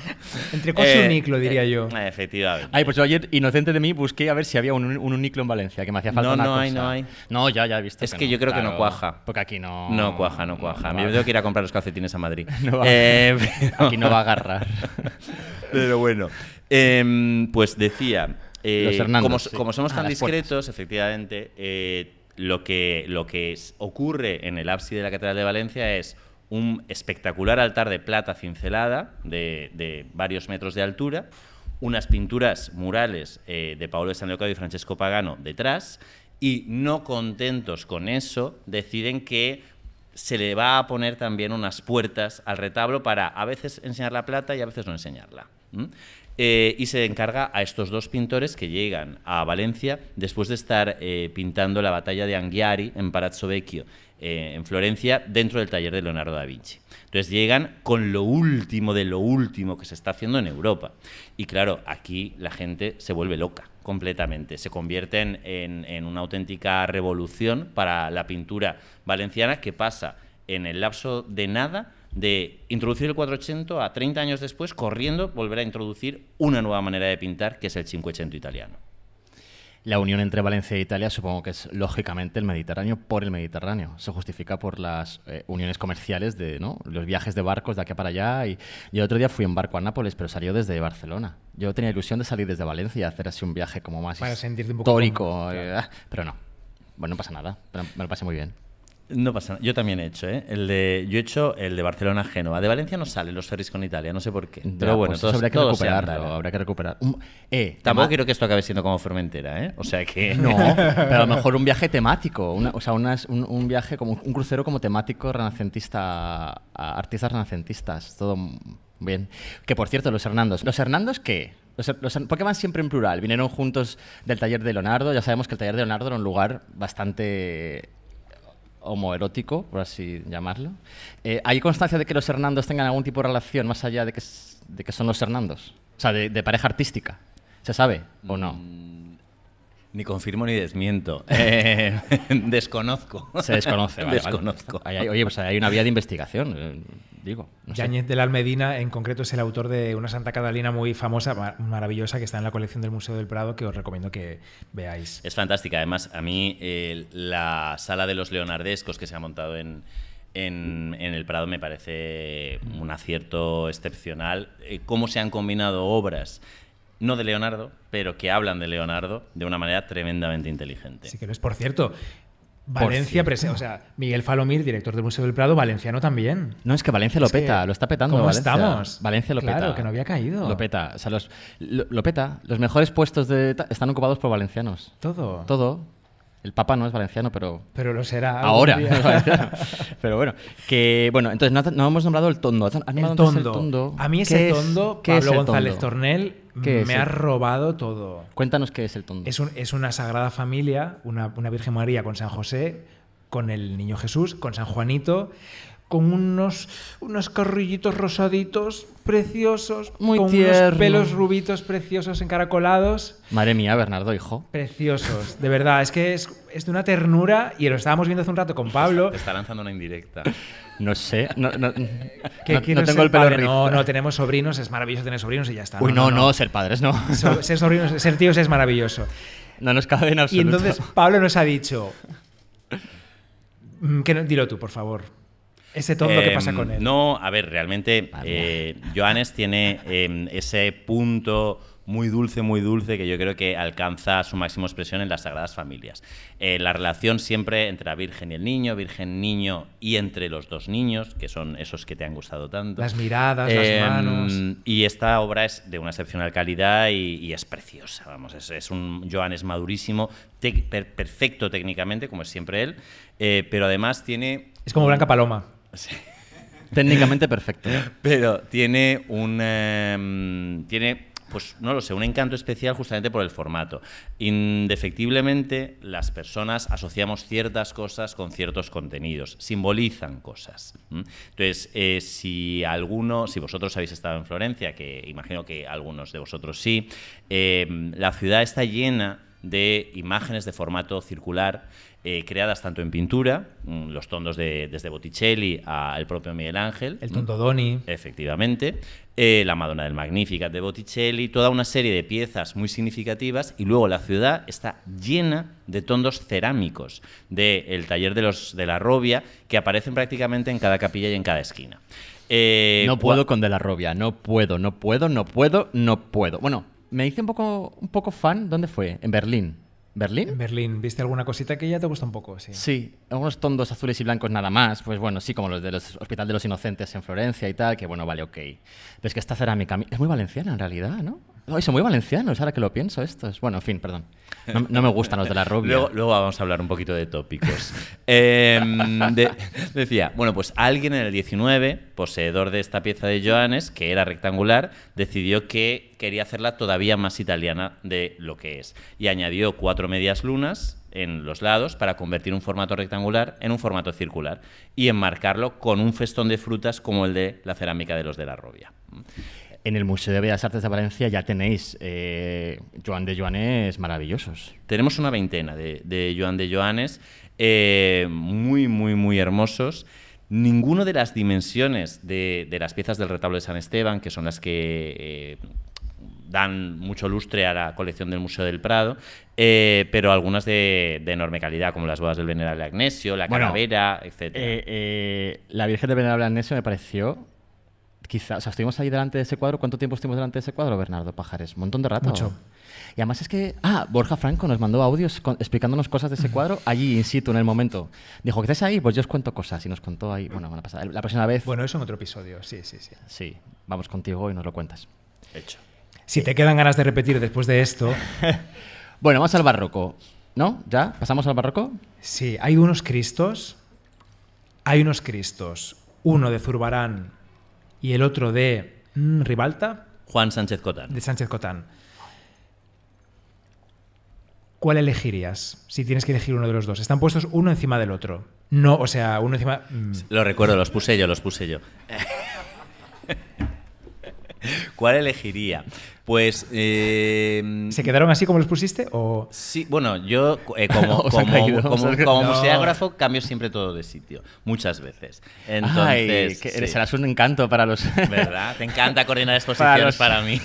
Entre cos y uniclo, diría yo. eh, Efectivamente. Ay, pues yo ayer, inocente de mí, busqué a ver si había un, un uniclo en Valencia, que me hacía falta No, una no hay, no hay. No, ya, ya he visto Es que yo creo que no cuaja. Porque aquí no... No cuaja, no cuaja. A mí va- me tengo que ir a comprar los calcetines a Madrid. No va. Eh, pero- Aquí no va a agarrar. Pero bueno, em, pues decía, eh, Hernandos, como, sí. como somos Ah, tan puertas. discretos, efectivamente, eh, lo que, lo que es- ocurre en el ábside de la Catedral de Valencia es un espectacular altar de plata cincelada de, varios metros de altura, unas pinturas murales eh, de Paolo de San Leocado y Francesco Pagano detrás, y no contentos con eso, deciden que se le va a poner también unas puertas al retablo para a veces enseñar la plata y a veces no enseñarla. Eh, y se encarga a estos dos pintores que llegan a Valencia después de estar eh, pintando la batalla de Anghiari en Palazzo Vecchio, eh, en Florencia, dentro del taller de Leonardo da Vinci. Entonces llegan con lo último de lo último que se está haciendo en Europa. Y claro, aquí la gente se vuelve loca completamente. Se convierten en, en una auténtica revolución para la pintura valenciana que pasa en el lapso de nada de introducir el 480 a 30 años después, corriendo, volver a introducir una nueva manera de pintar, que es el 580 italiano. La unión entre Valencia e Italia supongo que es lógicamente el Mediterráneo por el Mediterráneo. Se justifica por las eh, uniones comerciales de ¿no? los viajes de barcos de aquí para allá. Y yo el otro día fui en barco a Nápoles, pero salió desde Barcelona. Yo tenía ilusión de salir desde Valencia y hacer así un viaje como más Para sentirte un poco histórico. eh, claro. pero no. Bueno, no pasa nada. pero me lo pasé muy bien. No pasa nada. Yo también he hecho, ¿eh? El de, yo he hecho el de Barcelona a Génova. De Valencia no salen los ferries con Italia, no sé por qué. Pero Ya, bueno, pues todos, eso habría que todos recuperarlo. andará. Habría que recuperar. Eh, Tampoco quiero que esto acabe siendo como Formentera, ¿eh? O sea que... No, pero a lo mejor un viaje temático, una- o sea, un, un viaje como un crucero como temático renacentista, a artistas renacentistas, todo bien. Que por cierto, los Hernandos, ¿los Hernandos qué? Los, los ¿Por qué van siempre en plural? Vinieron juntos del taller de Leonardo, ya sabemos que el taller de Leonardo era un lugar bastante homoerótico, por así llamarlo. Eh, ¿Hay constancia de que los Hernandos tengan algún tipo de relación más allá de que, de que son los Hernandos? O sea, de, de pareja artística. ¿Se sabe o no? Ni confirmo ni desmiento. Eh, desconozco. Se desconoce, vale. Desconozco. Hay- oye, pues hay una vía de investigación, eh, digo. No. Yáñez de la Almedina, en concreto, es el autor de una Santa Catalina muy famosa, mar- maravillosa, que está en la colección del Museo del Prado, que os recomiendo que veáis. Es fantástica. Además, a mí eh, la sala de los leonardescos que se ha montado en, en, en el Prado me parece un acierto excepcional. Eh, cómo se han combinado obras, no de Leonardo, pero que hablan de Leonardo de una manera tremendamente inteligente. Así que no es, por cierto, Valencia, prese- o sea, Miguel Falomir, director del Museo del Prado, valenciano también. No, es que Valencia lo Es que, peta, lo está petando. ¿cómo Valencia. estamos? Valencia lo Claro, peta. que no había caído. Lo peta. O sea, los, lo, lo peta. Los mejores puestos de, están ocupados por valencianos. Todo. Todo. El Papa no es valenciano, pero Pero lo será. ahora es. Pero bueno, que bueno, entonces no, no hemos nombrado el tondo. ¿Has nombrado El tondo. el tondo? A mí ¿Qué ese es- tondo, es Pablo el González tondo? Tornel, ¿Qué es me el- ha robado todo. Cuéntanos qué es el tondo. Es, un- es una sagrada familia, una, una Virgen María con San José, con el Niño Jesús, con San Juanito, con unos, unos carrillitos rosaditos preciosos, Muy con tierno. unos pelos rubitos preciosos encaracolados. Madre mía, Bernardo, hijo. Preciosos, de verdad, es que es, es de una ternura y lo estábamos viendo hace un rato con Pablo. Te está lanzando una indirecta. No sé, no, no, no- tengo el pelo rizo. No, no, tenemos sobrinos, es maravilloso tener sobrinos y ya está. Uy, no, no, ser padres no. So- ser sobrinos, ser tíos es maravilloso. No nos cabe en Y absoluto. entonces Pablo nos ha dicho. Mm, que no- dilo tú, por favor. Ese tondo que pasa Em, con él. No, a ver, realmente eh, Johannes tiene em, ese punto muy dulce, muy dulce, que yo creo que alcanza su máxima expresión en las Sagradas Familias. Eh, la relación siempre entre la Virgen y el niño, Virgen-niño y entre los dos niños, que son esos que te han gustado tanto. Las miradas, Em, las manos. Y esta obra es de una excepcional calidad y, y es preciosa, vamos, es, es un Johannes madurísimo, tec- per- perfecto técnicamente, como es siempre él, eh, pero además tiene Es como Blanca Paloma. Sí. Técnicamente perfecto. Pero tiene un. eh, tiene. Pues no lo sé, un encanto especial justamente por el formato. Indefectiblemente, las personas asociamos ciertas cosas con ciertos contenidos, simbolizan cosas. Entonces, eh, si alguno, si vosotros habéis estado en Florencia, que imagino que algunos de vosotros sí, eh, la ciudad está llena de imágenes de formato circular eh, creadas tanto en pintura, mm, los tondos de, desde Botticelli al propio Miguel Ángel, El ¿m? Tondodoni. Efectivamente. eh, la Madonna del Magnificat de Botticelli, toda una serie de piezas muy significativas y luego la ciudad está llena de tondos cerámicos del taller de, los, de la Robia que aparecen prácticamente en cada capilla y en cada esquina. Eh, no puedo con De la Robia, no puedo, no puedo, no puedo, no puedo. Bueno, me hice un poco, un poco fan, ¿dónde fue? En Berlín. ¿Berlín? En Berlín, ¿viste alguna cosita que ya te gusta un poco? Sí. Sí, algunos tondos azules y blancos nada más, pues bueno, sí, como los del Hospital de los Inocentes en Florencia y tal, que bueno, vale, ok. Pero es que esta cerámica es muy valenciana en realidad, ¿no? Ay, son muy valencianos, ahora que lo pienso estos. Bueno, en fin, perdón. No, no me gustan los de la rubia. Luego, luego vamos a hablar un poquito de tópicos. Em, de- decía, bueno, pues alguien en el 19, poseedor de esta pieza de Johannes, que era rectangular, decidió que quería hacerla todavía más italiana de lo que es. Y añadió cuatro medias lunas en los lados para convertir un formato rectangular en un formato circular y enmarcarlo con un festón de frutas como el de la cerámica de los de la Robia. En el Museo de Bellas Artes de Valencia ya tenéis eh, Joan de Joanes maravillosos. Tenemos una veintena de, de Joan de Joanes, eh, muy, muy, muy hermosos. Ninguno de las dimensiones de, de las piezas del retablo de San Esteban, que son las que eh, dan mucho lustre a la colección del Museo del Prado, pero algunas de, de enorme calidad, como las bodas del Venerable Agnesio, la Bueno, calavera, etc. Eh, eh, la Virgen de Venerable Agnesio me pareció. Quizá, o sea, estuvimos ahí delante de ese cuadro. ¿Cuánto tiempo estuvimos delante de ese cuadro, Bernardo Pajares? Un montón de rato. Mucho. Y además es que. Ah, Borja Franco nos mandó audios con- explicándonos cosas de ese cuadro allí, in situ, en el momento. Dijo, ¿qué estáis ahí? Pues yo os cuento cosas. Y nos contó ahí. Bueno, van a pasar. La próxima vez. Bueno, eso en otro episodio, sí, sí, sí. Sí, vamos contigo y nos lo cuentas. Hecho. Si te quedan ganas de repetir después de esto, Bueno, vamos al barroco. ¿No? ¿Ya? ¿Pasamos al barroco? sí, hay unos Cristos, hay unos Cristos, uno de Zurbarán y el otro de mm, Ribalta, Juan Sánchez Cotán. de Sánchez Cotán. ¿Cuál elegirías si tienes que elegir uno de los dos? Están puestos uno encima del otro. No, o sea, uno encima. mm, Lo recuerdo, los puse yo, los puse yo. ¿Cuál elegiría? Pues. eh, ¿Se quedaron así como los pusiste? O. Sí, bueno, yo eh, como, como, caído, como- caído. como No. museógrafo cambio siempre todo de sitio, muchas veces. Ay, Entonces, que sí. serás un encanto para los... ¿Verdad? Te encanta coordinar Para exposiciones los- para, mí.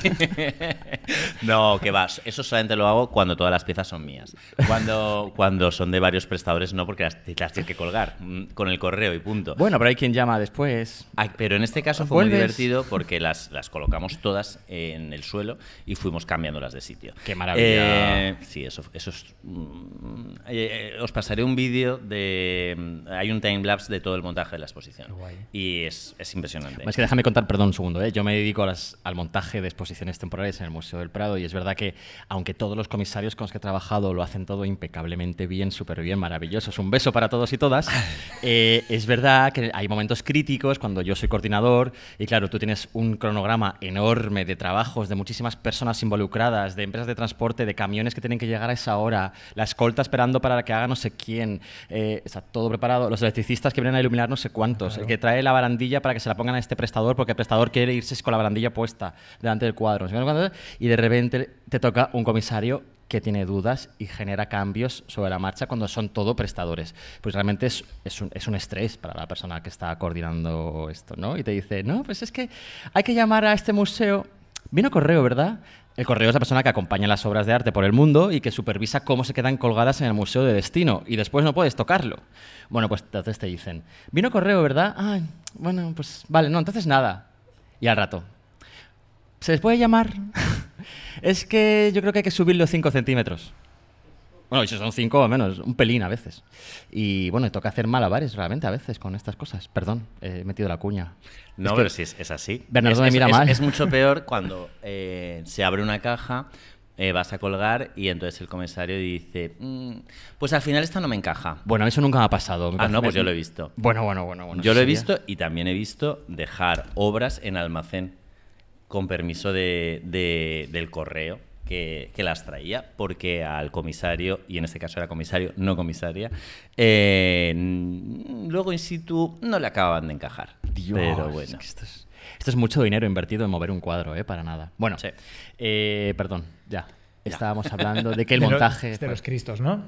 no, que va. Eso solamente lo hago cuando todas las piezas son mías. Cuando, cuando son de varios prestadores, no, porque las, las tienes que colgar mm, con el correo y punto. Bueno, pero hay quien llama después. Pero en este caso fue muy divertido porque las, las colocamos todas en el suelo y fuimos cambiándolas de sitio. ¡Qué maravilla! Eh, sí, eso, eso es. mm, eh, os pasaré un vídeo de. mm, Hay un timelapse de todo el montaje de la exposición. Guay. Y es, es impresionante. Es que déjame contar, perdón un segundo, ¿eh? yo me dedico a las- al montaje de exposiciones temporales en el Museo del Prado y es verdad que aunque todos los comisarios con los que he trabajado lo hacen todo impecablemente bien, súper bien, maravillosos, un beso para todos y todas, eh, es verdad que hay momentos críticos cuando yo soy coordinador y claro, tú tienes un cronograma enorme de trabajos, de muchísimas personas involucradas, de empresas de transporte, de camiones que tienen que llegar a esa hora, la escolta esperando para que haga no sé quién, eh, está todo preparado, los electricistas que vienen a iluminar no sé cuántos, el que trae la barandilla para que se la pongan a este prestador porque el prestador quiere irse con la barandilla puesta delante del cuadro, y de repente te toca un comisario que tiene dudas y genera cambios sobre la marcha cuando son todo prestadores. Pues realmente es, es, un, es un estrés para la persona que está coordinando esto, ¿no? Y te dice, no, pues es que hay que llamar a este museo. Vino correo, ¿verdad? El correo es la persona que acompaña las obras de arte por el mundo y que supervisa cómo se quedan colgadas en el museo de destino y después no puedes tocarlo. Bueno, pues entonces te dicen, vino correo, ¿verdad? Ay, bueno, pues vale, no, entonces nada. Y al rato, ¿se les puede llamar? es que yo creo que hay que subirlo 5 centímetros. Bueno, si son 5 o menos, un pelín a veces. Y bueno, toca hacer malabares realmente a veces con estas cosas. Perdón, he metido la cuña. No, Es pero sí, es, es así. Bernardo es, me mira mal. es mucho peor cuando eh, se abre una caja eh, vas a colgar y entonces el comisario dice, "Mm, pues al final esta no me encaja. Bueno, eso nunca me ha pasado. me Ah, no, pues yo lo he visto. Bueno, bueno, bueno. bueno Yo lo he sí. visto y también he visto dejar obras en almacén con permiso de- de- del correo que, que las traía, porque al comisario, y en este caso era comisario, no comisaria, eh, luego in situ no le acababan de encajar. Dios, Pero es bueno. que esto, es, esto es mucho dinero invertido en mover un cuadro, ¿eh? Para nada. Bueno, Sí. eh, perdón, ya. Estábamos hablando de que el De lo- montaje... de los Cristos, ¿no?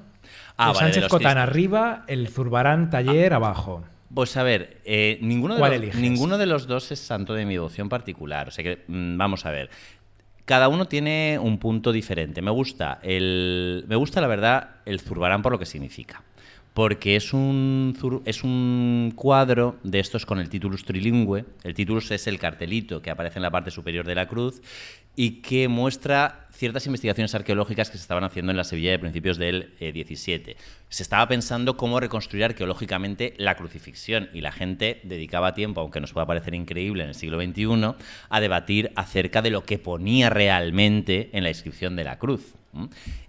Ah, El vale, de Sánchez los Cotán arriba, el Zurbarán Taller abajo. Pues a ver, eh, ninguno, de ¿Cuál los, eliges? ninguno de los dos es santo de mi devoción particular. O sea que, mm, vamos a ver. Cada uno tiene un punto diferente. Me gusta, el, me gusta la verdad, el Zurbarán por lo que significa. Porque es un, es un cuadro de estos con el titulus trilingüe. El titulus es el cartelito que aparece en la parte superior de la cruz y que muestra ciertas investigaciones arqueológicas que se estaban haciendo en la Sevilla de principios del eh, 17. Se estaba pensando cómo reconstruir arqueológicamente la crucifixión y la gente dedicaba tiempo, aunque nos pueda parecer increíble en el siglo XXI, a debatir acerca de lo que ponía realmente en la inscripción de la cruz.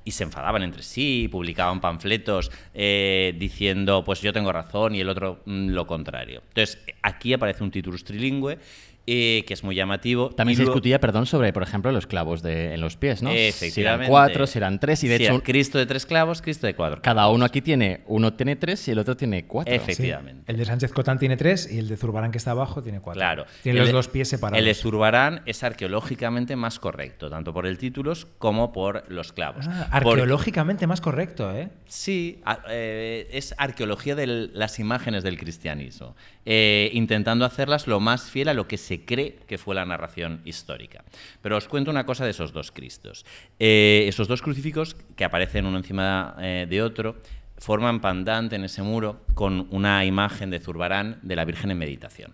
Y se enfadaban entre sí, publicaban panfletos eh, diciendo, pues yo tengo razón y el otro mm, lo contrario. Entonces, aquí aparece un titulus trilingüe eh, que es muy llamativo. También Y se luego- discutía, perdón, sobre, por ejemplo, los clavos de, en los pies, ¿no? Si eran cuatro, si eran tres, y de Sí, hecho Cristo de tres clavos, Cristo de cuatro. cada uno aquí tiene, uno tiene tres y el otro tiene cuatro. Sí. Efectivamente. El de Sánchez Cotán tiene tres y el de Zurbarán que está abajo tiene cuatro. Claro. Tiene El los de- dos pies separados. El de Zurbarán es arqueológicamente más correcto, tanto por el títulos como por los clavos. Ah, Porque- arqueológicamente más correcto, ¿eh? Sí, a- eh, es arqueología de las imágenes del cristianismo, eh, intentando hacerlas lo más fiel a lo que se cree que fue la narración histórica. Pero os cuento una cosa de esos dos Cristos. Eh, esos dos crucifijos que aparecen uno encima eh, de otro forman pandante en ese muro con una imagen de Zurbarán de la Virgen en meditación.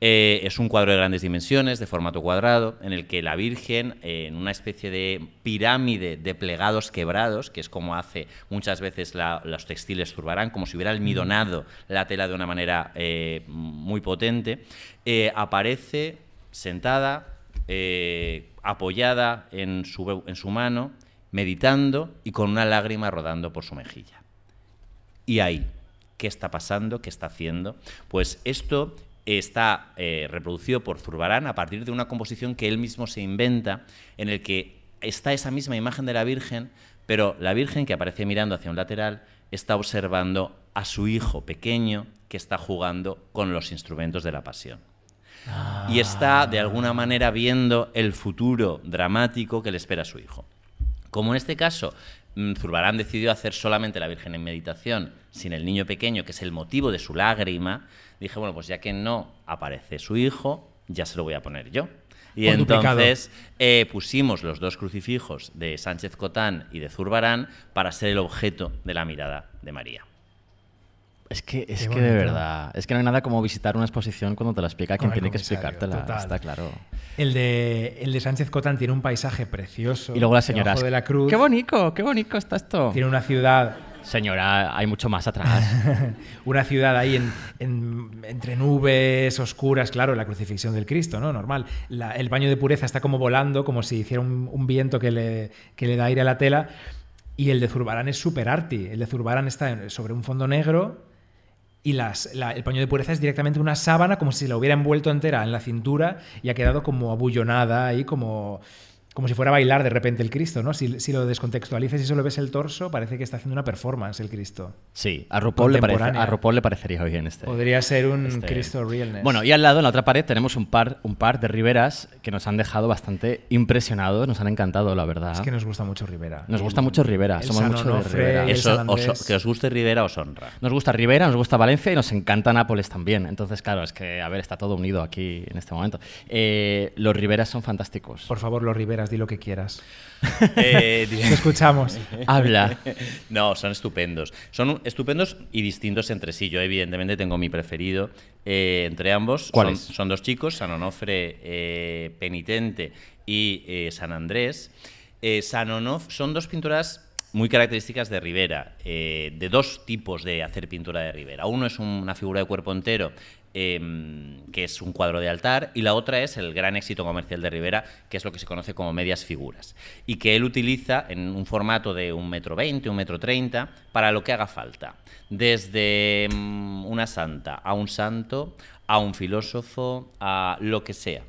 Eh, es un cuadro de grandes dimensiones, de formato cuadrado, en el que la Virgen, eh, en una especie de pirámide de plegados quebrados, que es como hace muchas veces los textiles Zurbarán, como si hubiera almidonado la tela de una manera eh, muy potente, aparece sentada, apoyada en su, en su mano, meditando y con una lágrima rodando por su mejilla. Y ahí, ¿qué está pasando? ¿Qué está haciendo? Pues esto está eh, reproducido por Zurbarán a partir de una composición que él mismo se inventa, en el que está esa misma imagen de la Virgen, pero la Virgen que aparece mirando hacia un lateral está observando a su hijo pequeño que está jugando con los instrumentos de la pasión. Y está, de alguna manera, viendo el futuro dramático que le espera a su hijo. Como en este caso, mm, Zurbarán decidió hacer solamente la Virgen en meditación, sin el niño pequeño, que es el motivo de su lágrima, dije, bueno, pues ya que no aparece su hijo, ya se lo voy a poner yo. Y Por entonces eh, pusimos los dos crucifijos de Sánchez Cotán y de Zurbarán para ser el objeto de la mirada de María. Es que, es Qué que de verdad, es que no hay nada como visitar una exposición cuando te la explica quien tiene que comisario, explicártela, total. está claro. El de, el de Sánchez Cotán tiene un paisaje precioso. Y luego las señoras, de la cruz. ¡qué bonito, qué bonito está esto! Tiene una ciudad, Señora, hay mucho más atrás. una ciudad ahí en, en- entre nubes oscuras, claro, la crucifixión del Cristo, ¿no? Normal. El baño de pureza está como volando, como si hiciera un, viento que le, que le da aire a la tela. Y el de Zurbarán es súper arty. El de Zurbarán está sobre un fondo negro y las, la- el paño de pureza es directamente una sábana, como si la hubiera envuelto entera en la cintura y ha quedado como abullonada ahí, como, como si fuera a bailar de repente el Cristo, ¿no? Si, si lo descontextualizas y solo ves el torso, parece que está haciendo una performance el Cristo. Sí, a RuPaul, le, parece- Contemporánea. a RuPaul le parecería bien este. Podría ser un este- Cristo realness. Bueno, y al lado, en la otra pared, tenemos un par, un par de riberas que nos han dejado bastante impresionados, nos han encantado, la verdad. es que nos gusta mucho Rivera. Nos gusta mucho Rivera, el somos San mucho de Rivera. Eso, os- que os guste Rivera os honra. Nos gusta Rivera, nos gusta Valencia y nos encanta Nápoles también. Entonces, claro, es que, a ver, está todo unido aquí en este momento. Eh, los Riveras son fantásticos. Por favor, los Riveras, di lo que quieras. Eh, Te escuchamos. Habla. No, son estupendos. Son estupendos y distintos entre sí. Yo, evidentemente, tengo mi preferido eh, entre ambos. ¿Cuál son, dos chicos, San Onofre eh, Penitente y San Andrés. San Onofre son dos pinturas muy características de Rivera, eh, de dos tipos de hacer pintura de Rivera. Uno es una figura de cuerpo entero em, que es un cuadro de altar, y la otra es el gran éxito comercial de Rivera, que es lo que se conoce como medias figuras, y que él utiliza en un formato de un metro veinte, un metro treinta, para lo que haga falta. Desde mm, una santa a un santo, a un filósofo, a lo que sea.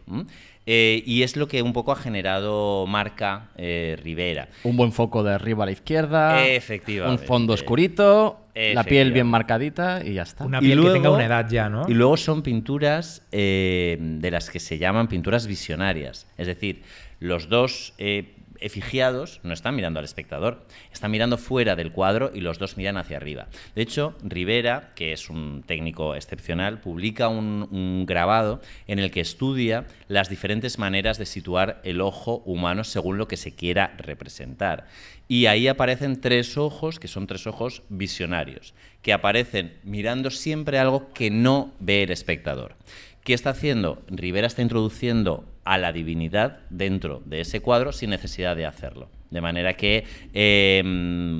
Eh, y es lo que un poco ha generado marca eh, Rivera. Un buen foco de arriba a la izquierda. Efectivamente. Un fondo oscurito. La piel bien marcadita y ya está. Una Y piel que tenga una edad ya, ¿no? Y luego son pinturas eh, de las que se llaman pinturas visionarias. Es decir, los dos eh, efigiados no están mirando al espectador, están mirando fuera del cuadro y los dos miran hacia arriba. De hecho, Rivera, que es un técnico excepcional, publica un, un grabado en el que estudia las diferentes maneras de situar el ojo humano según lo que se quiera representar. Y ahí aparecen tres ojos, que son tres ojos visionarios, que aparecen mirando siempre algo que no ve el espectador. ¿Qué está haciendo? Rivera está introduciendo a la divinidad dentro de ese cuadro sin necesidad de hacerlo. De manera que, eh,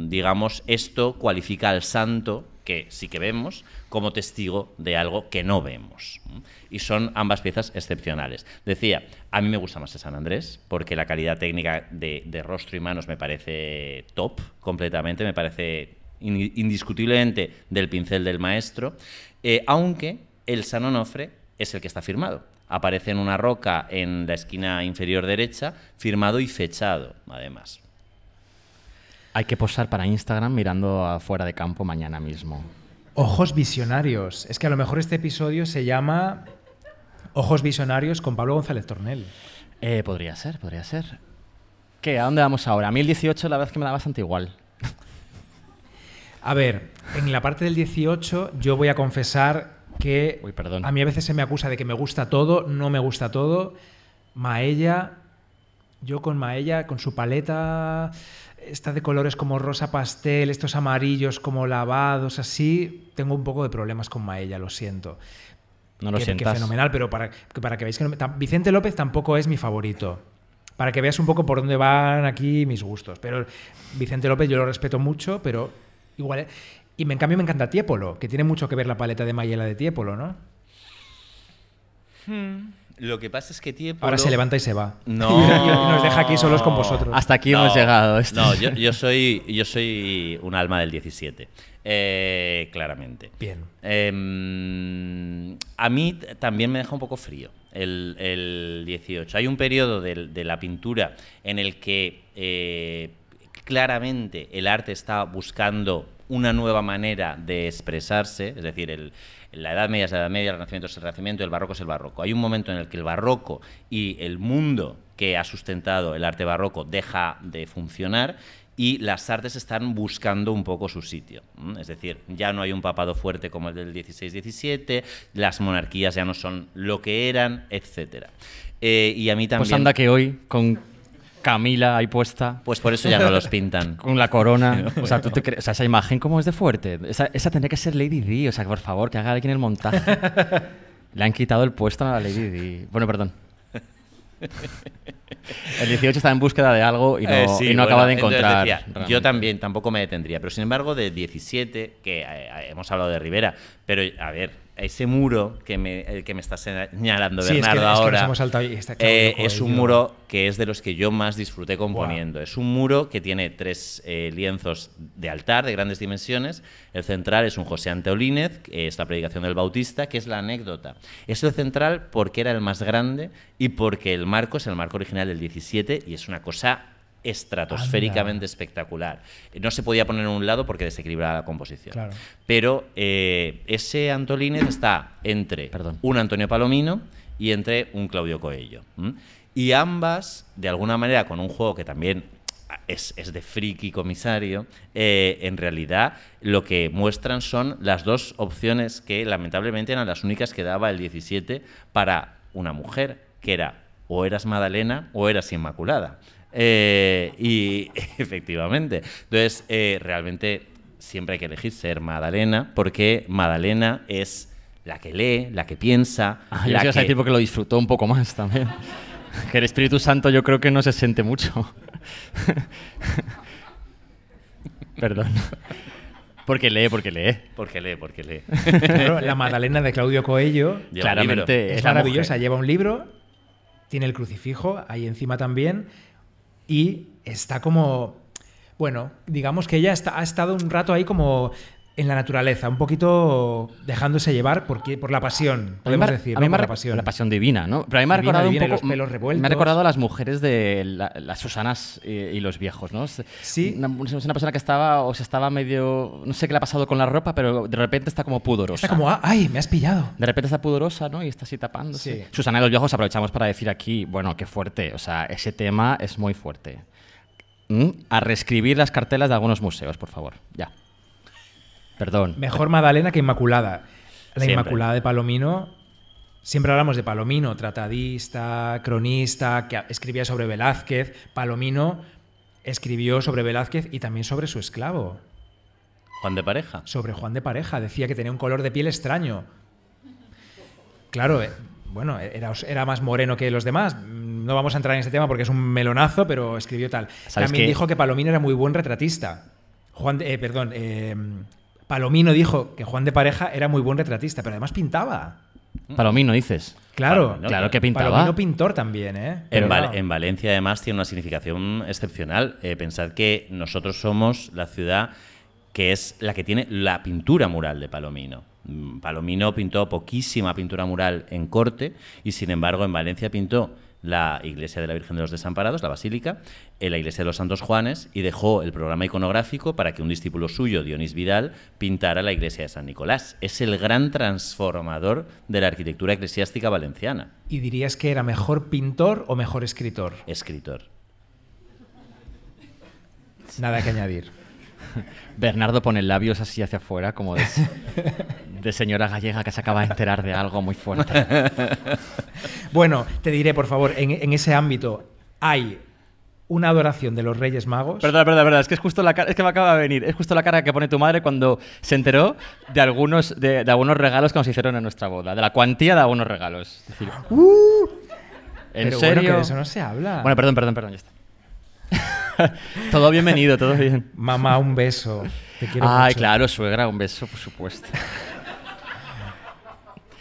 digamos, esto cualifica al santo, que sí que vemos, como testigo de algo que no vemos. Y son ambas piezas excepcionales. Decía, a mí me gusta más el San Andrés, porque la calidad técnica de, rostro y manos me parece top, completamente, me parece in- indiscutiblemente del pincel del maestro, eh, aunque el San Onofre es el que está firmado. Aparece en una roca en la esquina inferior derecha, firmado y fechado, además. Hay que posar para Instagram mirando afuera de campo mañana mismo. Ojos visionarios. Es que a lo mejor este episodio se llama Ojos visionarios con Pablo González Tornel. Eh, podría ser, podría ser. ¿Qué? ¿A dónde vamos ahora? A mí el 18 la verdad es que me da bastante igual. A ver, en la parte del 18 yo voy a confesar que Uy, perdón. a mí a veces se me acusa de que me gusta todo, no me gusta todo. Maella, yo con Maella, con su paleta, esta de colores como rosa pastel, estos amarillos como lavados, así, tengo un poco de problemas con Maella, lo siento. No lo que, que fenomenal, pero para, que para que veáis que no Vicente López tampoco es mi favorito. Para que veas un poco por dónde van aquí mis gustos. Pero Vicente López yo lo respeto mucho, pero igual. Y me- en cambio me encanta Tiepolo, que tiene mucho que ver la paleta de Mayela de Tiepolo, ¿no? Lo que pasa es que Tiepolo... Ahora se levanta y se va. No. Y nos deja aquí solos con vosotros. Hasta aquí hemos llegado. Esto- No, yo, yo soy, yo soy un alma del 17, eh, claramente. Bien. Em, a mí también me deja un poco frío el, el 18. Hay un periodo de, la pintura en el que eh, claramente el arte está buscando una nueva manera de expresarse, es decir, el- la Edad Media es la Edad Media, el Renacimiento es el Renacimiento, el Barroco es el Barroco. Hay un momento en el que el Barroco y el mundo que ha sustentado el arte barroco deja de funcionar y las artes están buscando un poco su sitio. Es decir, ya no hay un papado fuerte como el del 16-17, las monarquías ya no son lo que eran, etc. y a mí también... Pues anda que hoy, con Camila ahí puesta, Pues por eso ya no los pintan. con la corona. O sea, ¿tú te crees? O sea, esa imagen, ¿cómo es de fuerte? Esa, esa tendría que ser Lady Di. O sea, por favor, que haga alguien el montaje. Le han quitado el puesto a la Lady Di. Bueno, perdón. El 18 está en búsqueda de algo y no, Eh, sí, y no bueno, acaba de encontrar. decía, yo también tampoco me detendría, pero sin embargo de 17, que eh, hemos hablado de Rivera, pero a ver, ese muro que me, el que me está señalando Sí, Bernardo es que nos ahora está claro, eh, es un muro que es de los que yo más disfruté componiendo. Es un muro que tiene tres eh, lienzos de altar de grandes dimensiones. El central es un José Anteolínez, que es la predicación del Bautista, que es la anécdota. Es el central porque era el más grande y porque el marco es el marco original del 17 y es una cosa estratosféricamente espectacular. No se podía poner en un lado porque desequilibraba la composición. Claro. Pero eh, ese Antolínez está entre Perdón. un Antonio Palomino y entre un Claudio Coello. Y ambas, de alguna manera, con un juego que también es, es de friki comisario, eh, en realidad lo que muestran son las dos opciones que lamentablemente eran las únicas que daba el 17 para una mujer, que era o eras Madalena o eras Inmaculada. Eh, y efectivamente, entonces eh, realmente siempre hay que elegir ser Madalena, porque Madalena es la que lee, la que piensa, Ah, yo la a que- decir porque lo disfrutó un poco más también. Que el Espíritu Santo yo creo que no se siente mucho. Perdón. Porque lee, porque lee. Porque lee, porque lee. Claro, la Magdalena de Claudio Lleva libro. Claramente es maravillosa. mujer. Lleva un libro, tiene el crucifijo ahí encima también y está como, bueno, digamos que ella está- ha estado un rato ahí como en la naturaleza, un poquito dejándose llevar por, por la pasión, A podemos ha- decir, a mí ¿no? me por la pasión. La pasión divina, ¿no? Pero a mí me ha recordado divina, un los poco. pelos revueltos. Me ha recordado a las mujeres de la- las Susanas y, y los viejos, ¿no? Sí. Una, una persona que estaba o se estaba medio. No sé qué le ha pasado con la ropa, pero de repente está como pudorosa. Está como, "Ah, ¡ay, me has pillado! De repente está pudorosa, ¿no? Y está así tapándose. Sí. Susana y los viejos aprovechamos para decir aquí, bueno, qué fuerte. O sea, ese tema es muy fuerte. ¿Mm? A reescribir las cartelas de algunos museos, por favor. Ya. Perdón. Mejor Magdalena que Inmaculada. La Siempre. Inmaculada de Palomino. Siempre hablamos de Palomino, tratadista, cronista, que escribía sobre Velázquez. Palomino escribió sobre Velázquez y también sobre su esclavo, Juan de Pareja. sobre Juan de Pareja. Decía que tenía un color de piel extraño. Claro, eh, bueno, era, era más moreno que los demás. No vamos a entrar en este tema porque es un melonazo, pero escribió tal. ¿Sabes También qué? dijo que Palomino era muy buen retratista. Juan de- eh, perdón, eh, Palomino dijo que Juan de Pareja era muy buen retratista, pero además pintaba. Palomino, dices. Claro, Palomino, Claro que pintaba. Palomino pintor también, ¿eh? En, Val- Valencia, además, tiene una significación excepcional. Eh, pensad que nosotros somos la ciudad que es la que tiene la pintura mural de Palomino. Mm, Palomino pintó poquísima pintura mural en corte y, sin embargo, en Valencia pintó la iglesia de la Virgen de los Desamparados, la Basílica, eh, la iglesia de los Santos Juanes y dejó el programa iconográfico para que un discípulo suyo, Dionís Vidal, pintara la iglesia de San Nicolás. Es el gran transformador de la arquitectura eclesiástica valenciana. ¿Y dirías que era mejor pintor o mejor escritor? Escritor. Nada que añadir. Bernardo pone labios así hacia afuera, como de, de señora gallega que se acaba de enterar de algo muy fuerte. Bueno, te diré, por favor, en, en ese ámbito hay una adoración de los Reyes Magos. Perdona, perdona, perdona. Es que es justo la cara, es que me acaba de venir. Es justo la cara que pone tu madre cuando se enteró de algunos, de, de algunos regalos que nos hicieron en nuestra boda. De la cuantía de algunos regalos. Es decir, ¿En Pero bueno, serio? que de eso no se habla. Bueno, perdón, perdón, perdón, ya está. todo bienvenido, todo bien. Mamá, un beso. Te quiero Ay, mucho. claro, suegra, un beso, por supuesto.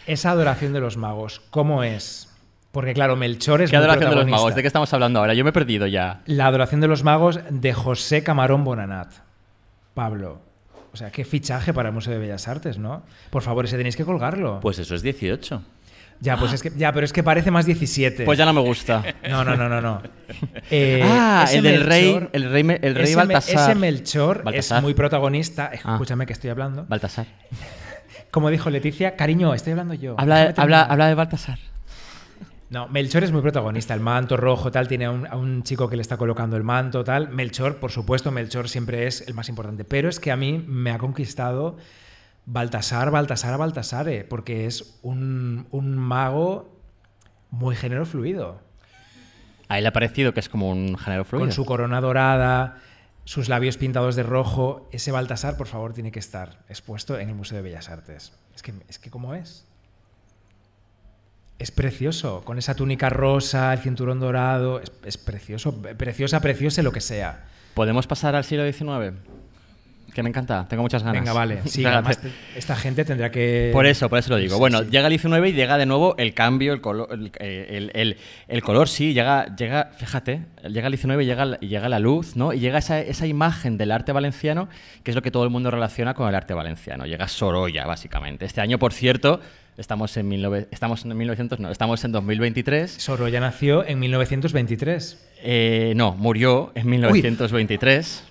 Esa adoración de los magos, ¿cómo es? Porque claro, Melchor es ¿Qué muy adoración de los magos? ¿De qué estamos hablando ahora? Yo me he perdido ya. La adoración de los magos de José Camarón Bonanat. Pablo. O sea, qué fichaje para el Museo de Bellas Artes, ¿no? Por favor, ese tenéis que colgarlo. Pues eso es 18. Ya, pues es que, ya, pero es que parece más 17. Pues ya no me gusta. No, no, no, no, no. Eh, ah, ese el del rey, Melchor- el rey, el rey ese, Baltasar. ese Melchor Baltasar. es muy protagonista. Ah. Escúchame que estoy hablando. Baltasar. Como dijo Leticia, cariño, estoy hablando yo. Habla, habla, habla de Baltasar. No, Melchor es muy protagonista. El manto rojo, tal, tiene a un, a un chico que le está colocando el manto, tal. Melchor, por supuesto, Melchor siempre es el más importante. Pero es que a mí me ha conquistado Baltasar, Baltasar, Baltasare, porque es un, un mago muy género fluido. A él le ha parecido que es como un género fluido. Con su corona dorada, sus labios pintados de rojo. Ese Baltasar, por favor, tiene que estar expuesto en el Museo de Bellas Artes. Es que, es que ¿cómo es? Es precioso, con esa túnica rosa, el cinturón dorado, es, es precioso, preciosa, preciosa, lo que sea. ¿Podemos pasar al siglo XIX? Que me encanta, tengo muchas ganas. Venga, vale. Sí, además esta gente tendrá que... Por eso, por eso lo digo. Sí, bueno, sí. llega el 19 y llega de nuevo el cambio, el color, el, el- el- el color sí, llega, llega, fíjate, llega el 19 y llega, la- y llega la luz, ¿no? Y llega esa, esa imagen del arte valenciano, que es lo que todo el mundo relaciona con el arte valenciano. Llega Sorolla, básicamente. Este año, por cierto, estamos en, 19 estamos en 1900, no, estamos en 2023. Sorolla nació en 1923. Eh, no, murió en 1923.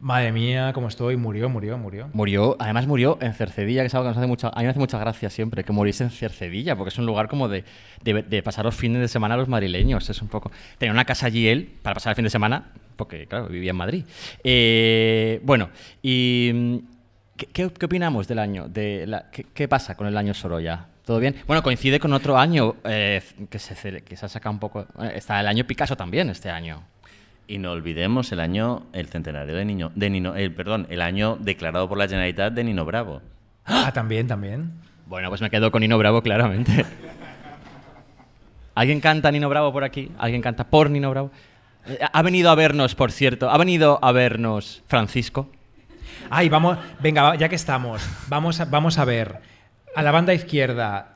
Madre mía, cómo estoy. Murió, murió, murió. Murió, además murió en Cercedilla, que es algo que nos hace mucha, a mí me hace mucha gracia siempre, que muriese en Cercedilla, porque es un lugar como de, de- pasar los fines de semana los madrileños. Es un poco. Tenía una casa allí él para pasar el fin de semana, porque, claro, vivía en Madrid. Eh, bueno, y. ¿qué, qué, opinamos del año? De la- ¿qué, pasa con el año Sorolla? ¿Todo bien? Bueno, coincide con otro año eh, que, se, que se ha sacado un poco. eh, Está el año Picasso también este año. Y no olvidemos el año, el centenario de Niño, de Nino, el, perdón, el año declarado por la Generalitat de Nino Bravo. Ah, también, también. Bueno, pues me quedo con Nino Bravo, claramente. ¿Alguien canta Nino Bravo por aquí? ¿Alguien canta por Nino Bravo? Eh, Ha venido a vernos, por cierto. Ha venido a vernos Francisco. Ay, vamos, venga, ya que estamos, vamos a, vamos a ver. A la banda izquierda,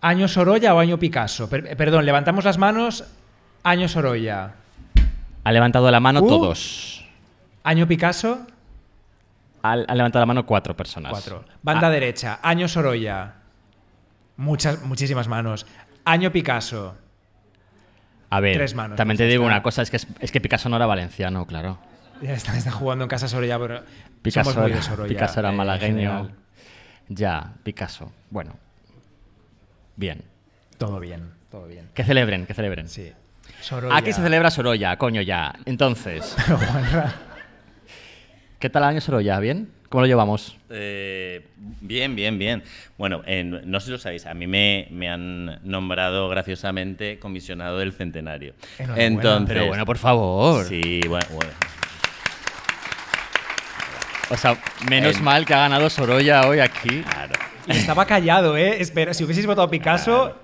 ¿año Sorolla o año Picasso? Per- perdón, levantamos las manos, año Sorolla. Ha levantado la mano Uh. todos. ¿Año Picasso? Han han levantado la mano cuatro personas. Cuatro. Banda Ah, derecha, año Sorolla. Muchas, muchísimas manos. Año Picasso. A ver, Tres manos, también te digo está. una cosa, es que, es, es que Picasso no era valenciano, claro. Ya está, está jugando en casa Sorolla, pero Picasso, somos muy de era, Sorolla. Picasso era eh, malagueño. Ya, Picasso. Bueno. Bien. Todo bien, todo bien. Que celebren, que celebren. Sí. Sorolla. Aquí se celebra Sorolla, coño ya. Entonces, ¿qué tal el año Sorolla? ¿Bien? ¿Cómo lo llevamos? Eh, bien, bien, bien. Bueno, en- no sé si lo sabéis, a mí me, me han nombrado graciosamente comisionado del centenario. Enhorabuena. Entonces, Pero bueno, por favor. Sí, bueno, bueno. O sea, menos mal que ha ganado Sorolla hoy aquí. Claro. Y estaba callado, ¿eh? Espera, si hubieseis votado Picasso,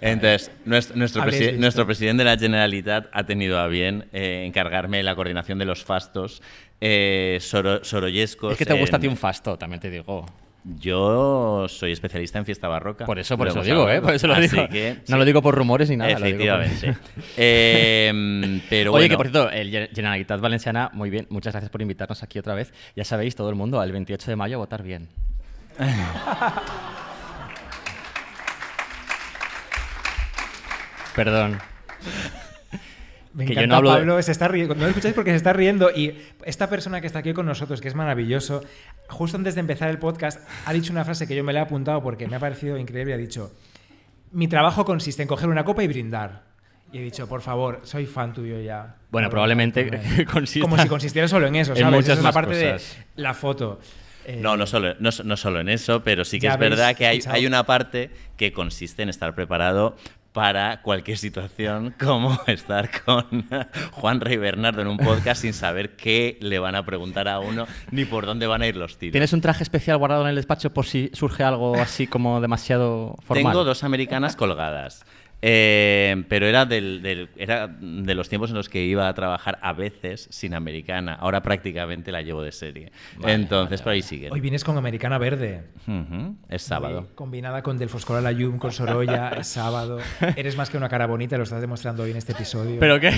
Entonces, nuestro, nuestro, presi- nuestro presidente de la Generalitat ha tenido a bien eh, encargarme de la coordinación de los fastos eh, soro- sorollescos. Es que te gusta a en- ti un fasto, también te digo. Yo soy especialista en fiesta barroca. Por eso, por Lo eso hemos digo, ¿eh? Por eso lo Así digo. que, no sí. lo digo por rumores ni nada. lo digo por- Efectivamente. Eh, pero Oye, bueno, que por cierto, el Gen- Generalitat Valenciana, muy bien, muchas gracias por invitarnos aquí otra vez. Ya sabéis, todo el mundo, el 28 de mayo a votar bien. Perdón. me Que yo encanta no hablo de- Pablo, se está riendo. No lo escucháis porque se está riendo. Y esta persona que está aquí con nosotros, que es maravilloso, justo antes de empezar el podcast, ha dicho una frase que yo me la he apuntado porque me ha parecido increíble. Ha dicho: Mi trabajo consiste en coger una copa y brindar. Y he dicho, por favor, soy fan tuyo ya. Bueno, Por- probablemente consista Como si consistiera solo en eso, en ¿sabes? muchas Esa es la parte cosas. de la foto. Eh, No, no solo, no, no solo en eso, pero sí que es verdad que hay una parte que consiste en estar preparado para cualquier situación, como estar con Juan Rey Bernardo en un podcast sin saber qué le van a preguntar a uno ni por dónde van a ir los tiros. ¿Tienes un traje especial guardado en el despacho por si surge algo así como demasiado formal? Tengo dos americanas colgadas. Eh, pero era, del, del- era de los tiempos en los que iba a trabajar a veces sin americana. Ahora prácticamente la llevo de serie. Vale, Entonces, vale, por ahí sigue. Hoy vienes con americana verde. Es sábado. Combinada con Del Foscor a la Yum, con Sorolla, es sábado. Eres más que una cara bonita, lo estás demostrando hoy en este episodio. ¿Pero qué?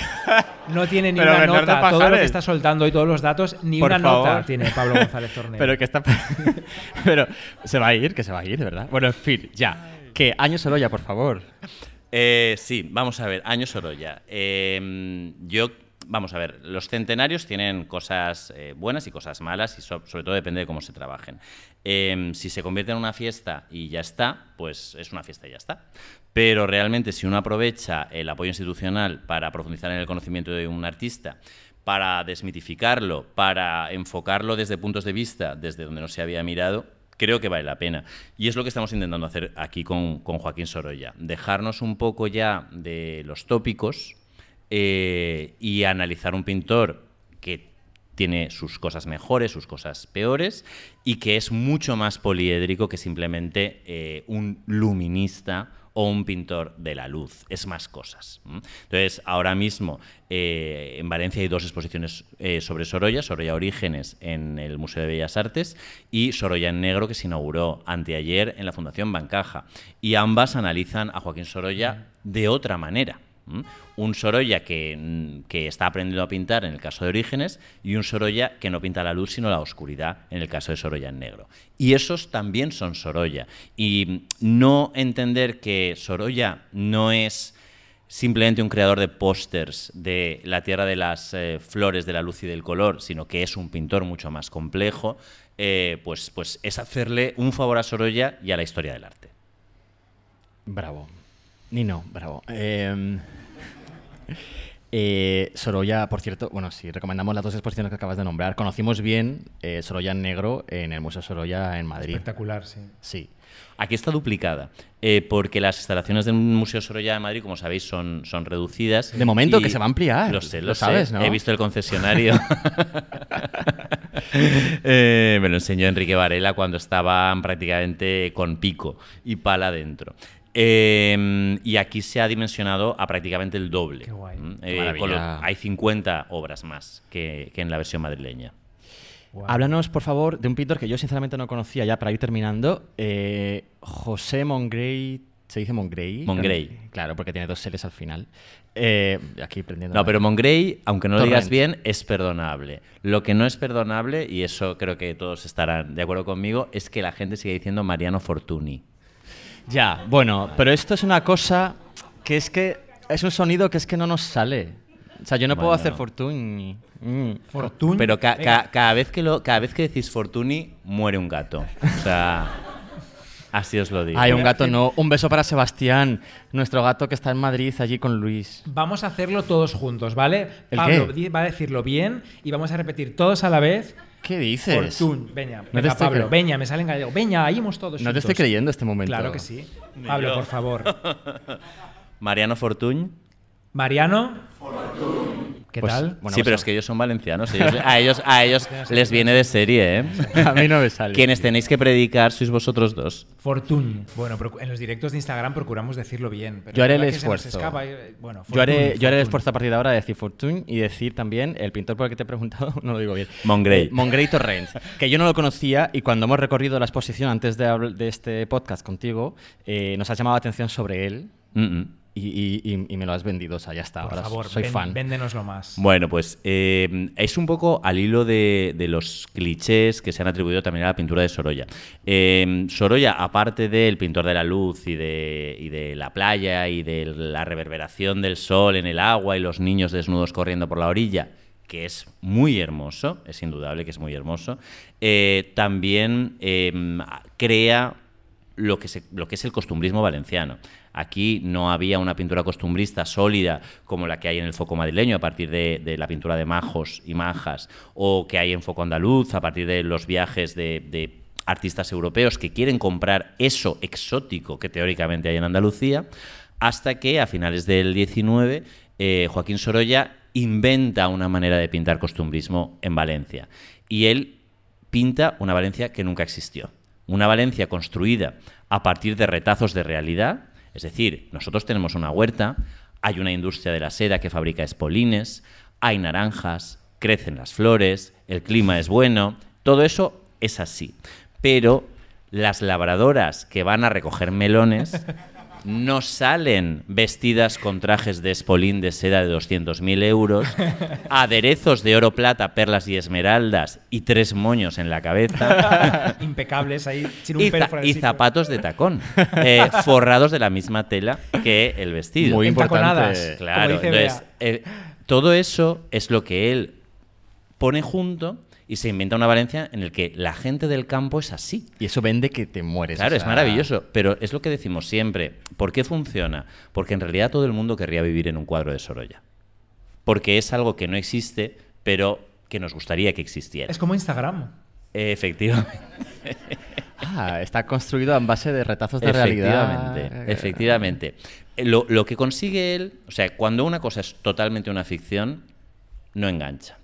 no tiene ni Pero una Bernardo nota. Todo lo que está soltando hoy, todos los datos, ni Por una favor. nota tiene Pablo González Torneo. Pero que está. Pero se va a ir, que se va a ir, de verdad. Bueno, en fin, ya. ¿Qué? Año Sorolla, por favor. Eh, sí, vamos a ver, año Sorolla. Eh, yo, vamos a ver, los centenarios tienen cosas eh, buenas y cosas malas y so- sobre todo depende de cómo se trabajen. Eh, si se convierte en una fiesta y ya está, pues es una fiesta y ya está. Pero realmente si uno aprovecha el apoyo institucional para profundizar en el conocimiento de un artista, para desmitificarlo, para enfocarlo desde puntos de vista desde donde no se había mirado, creo que vale la pena. Y es lo que estamos intentando hacer aquí con, con Joaquín Sorolla. Dejarnos un poco ya de los tópicos eh, y analizar un pintor que tiene sus cosas mejores, sus cosas peores, y que es mucho más poliédrico que simplemente eh, un luminista o un pintor de la luz. Es más cosas. Entonces, ahora mismo eh, en Valencia hay dos exposiciones eh, sobre Sorolla, Sorolla Orígenes en el Museo de Bellas Artes y Sorolla en Negro que se inauguró anteayer en la Fundación Bancaja. Y ambas analizan a Joaquín Sorolla de otra manera. Un Sorolla que, mm, que está aprendiendo a pintar en el caso de Orígenes y un Sorolla que no pinta la luz sino la oscuridad en el caso de Sorolla en negro. Y esos también son Sorolla. Y mm, no entender que Sorolla no es simplemente un creador de pósters de la tierra de las eh, flores, de la luz y del color, sino que es un pintor mucho más complejo, eh, pues, pues es hacerle un favor a Sorolla y a la historia del arte. Bravo. Nino, bravo. Eh, eh, Sorolla, por cierto, bueno, sí, recomendamos las dos exposiciones que acabas de nombrar. Conocimos bien eh, Sorolla en negro en el Museo Sorolla en Madrid. Espectacular, sí. Sí. Aquí está duplicada, eh, porque las instalaciones del Museo Sorolla de Madrid, como sabéis, son, son reducidas. De momento, que se va a ampliar. Lo sé, lo, Lo sé. sabes, ¿no? He visto el concesionario. Eh, me lo enseñó Enrique Varela cuando estaban prácticamente con pico y pala dentro. Eh, y aquí se ha dimensionado a prácticamente el doble. Qué guay. Qué eh, con lo- maravilla. hay 50 obras más que, que en la versión madrileña. Háblanos, por favor, de un pintor que yo sinceramente no conocía ya para ir terminando. eh, José Mongrey. ¿Se dice Mongrey? Mongrey. Claro, porque tiene dos series al final. Eh, aquí prendiendo. No, pero Mongrey, aunque no lo digas bien, es perdonable. Lo que no es perdonable, y eso creo que todos estarán de acuerdo conmigo, es que la gente sigue diciendo Mariano Fortuny. Ya, bueno, pero esto es una cosa que es que es un sonido que es que no nos sale. O sea, yo no puedo Bueno. hacer Fortuny. Mm. Fortune. Pero ca- ca- cada, vez que lo, cada vez que decís Fortuny, muere un gato. O sea, así os lo digo. Ay, un gato no. Un beso para Sebastián, nuestro gato que está en Madrid allí con Luis. Vamos a hacerlo todos juntos, ¿vale? ¿El Pablo qué? va a decirlo bien y vamos a repetir todos a la vez. ¿Qué dices? Te venga, estoy Pablo. Veña, me sale en gallego. Veña, ahí hemos todos No te estoy creyendo este momento. Claro que sí. Ni Pablo, yo. por favor. Mariano Fortuny. Mariano. ¿Qué Pues, tal? bueno, sí, pero pues- es que ellos son valencianos. ellos- a ellos, a ellos les viene de serie, ¿eh? A mí no me sale. Quienes tenéis que predicar sois vosotros dos. Fortune. Bueno, en los directos de Instagram procuramos decirlo bien. Pero Yo haré el esfuerzo. escapa, eh, bueno, Yo haré, Fortune, yo haré el esfuerzo a partir de ahora de decir Fortune y decir también el pintor por el que te he preguntado, no lo digo bien. Mongrey. Eh, Mongrey Torrent, que yo no lo conocía y cuando hemos recorrido la exposición antes de, de este podcast contigo, eh, nos ha llamado la atención sobre él Mm, mm. Y, y- y- y me lo has vendido, o sea, ya está, Por ahora favor, soy ven- fan. véndenoslo más. Bueno, pues eh, es un poco al hilo de, de los clichés que se han atribuido también a la pintura de Sorolla. Eh, Sorolla, aparte del pintor de la luz y de, y de la playa y de la reverberación del sol en el agua y los niños desnudos corriendo por la orilla, que es muy hermoso, es indudable que es muy hermoso, eh, también eh, crea lo que, se- lo que es el costumbrismo valenciano. Aquí no había una pintura costumbrista sólida como la que hay en el foco madrileño a partir de, la pintura de majos y majas, o que hay en foco andaluz a partir de los viajes de, de artistas europeos que quieren comprar eso exótico que teóricamente hay en Andalucía, hasta que a finales del 19 eh, Joaquín Sorolla inventa una manera de pintar costumbrismo en Valencia. Y él pinta una Valencia que nunca existió. Una Valencia construida a partir de retazos de realidad, es decir, nosotros tenemos una huerta, hay una industria de la seda que fabrica espolines, hay naranjas, crecen las flores, el clima es bueno, todo eso es así. Pero las labradoras que van a recoger melones no salen vestidas con trajes de espolín de seda de 200.000 euros, aderezos de oro, plata, perlas y esmeraldas y tres moños en la cabeza Impecables ahí, sin un y, pelo fuera y zapatos de tacón, eh, forrados de la misma tela que el vestido. Muy importante. Claro, como dice entonces, eh, todo eso es lo que él pone junto y se inventa una Valencia en el que la gente del campo es así. Y eso vende que te mueres. Claro, o es maravilloso, pero es lo que decimos siempre. ¿Por qué funciona? Porque en realidad todo el mundo querría vivir en un cuadro de Sorolla. Porque es algo que no existe, pero que nos gustaría que existiera. Es como Instagram. Efectivamente. Ah, está construido en base de retazos de realidad. Efectivamente, efectivamente. Eh, Lo, lo que consigue él, o sea, cuando una cosa es totalmente una ficción, no engancha.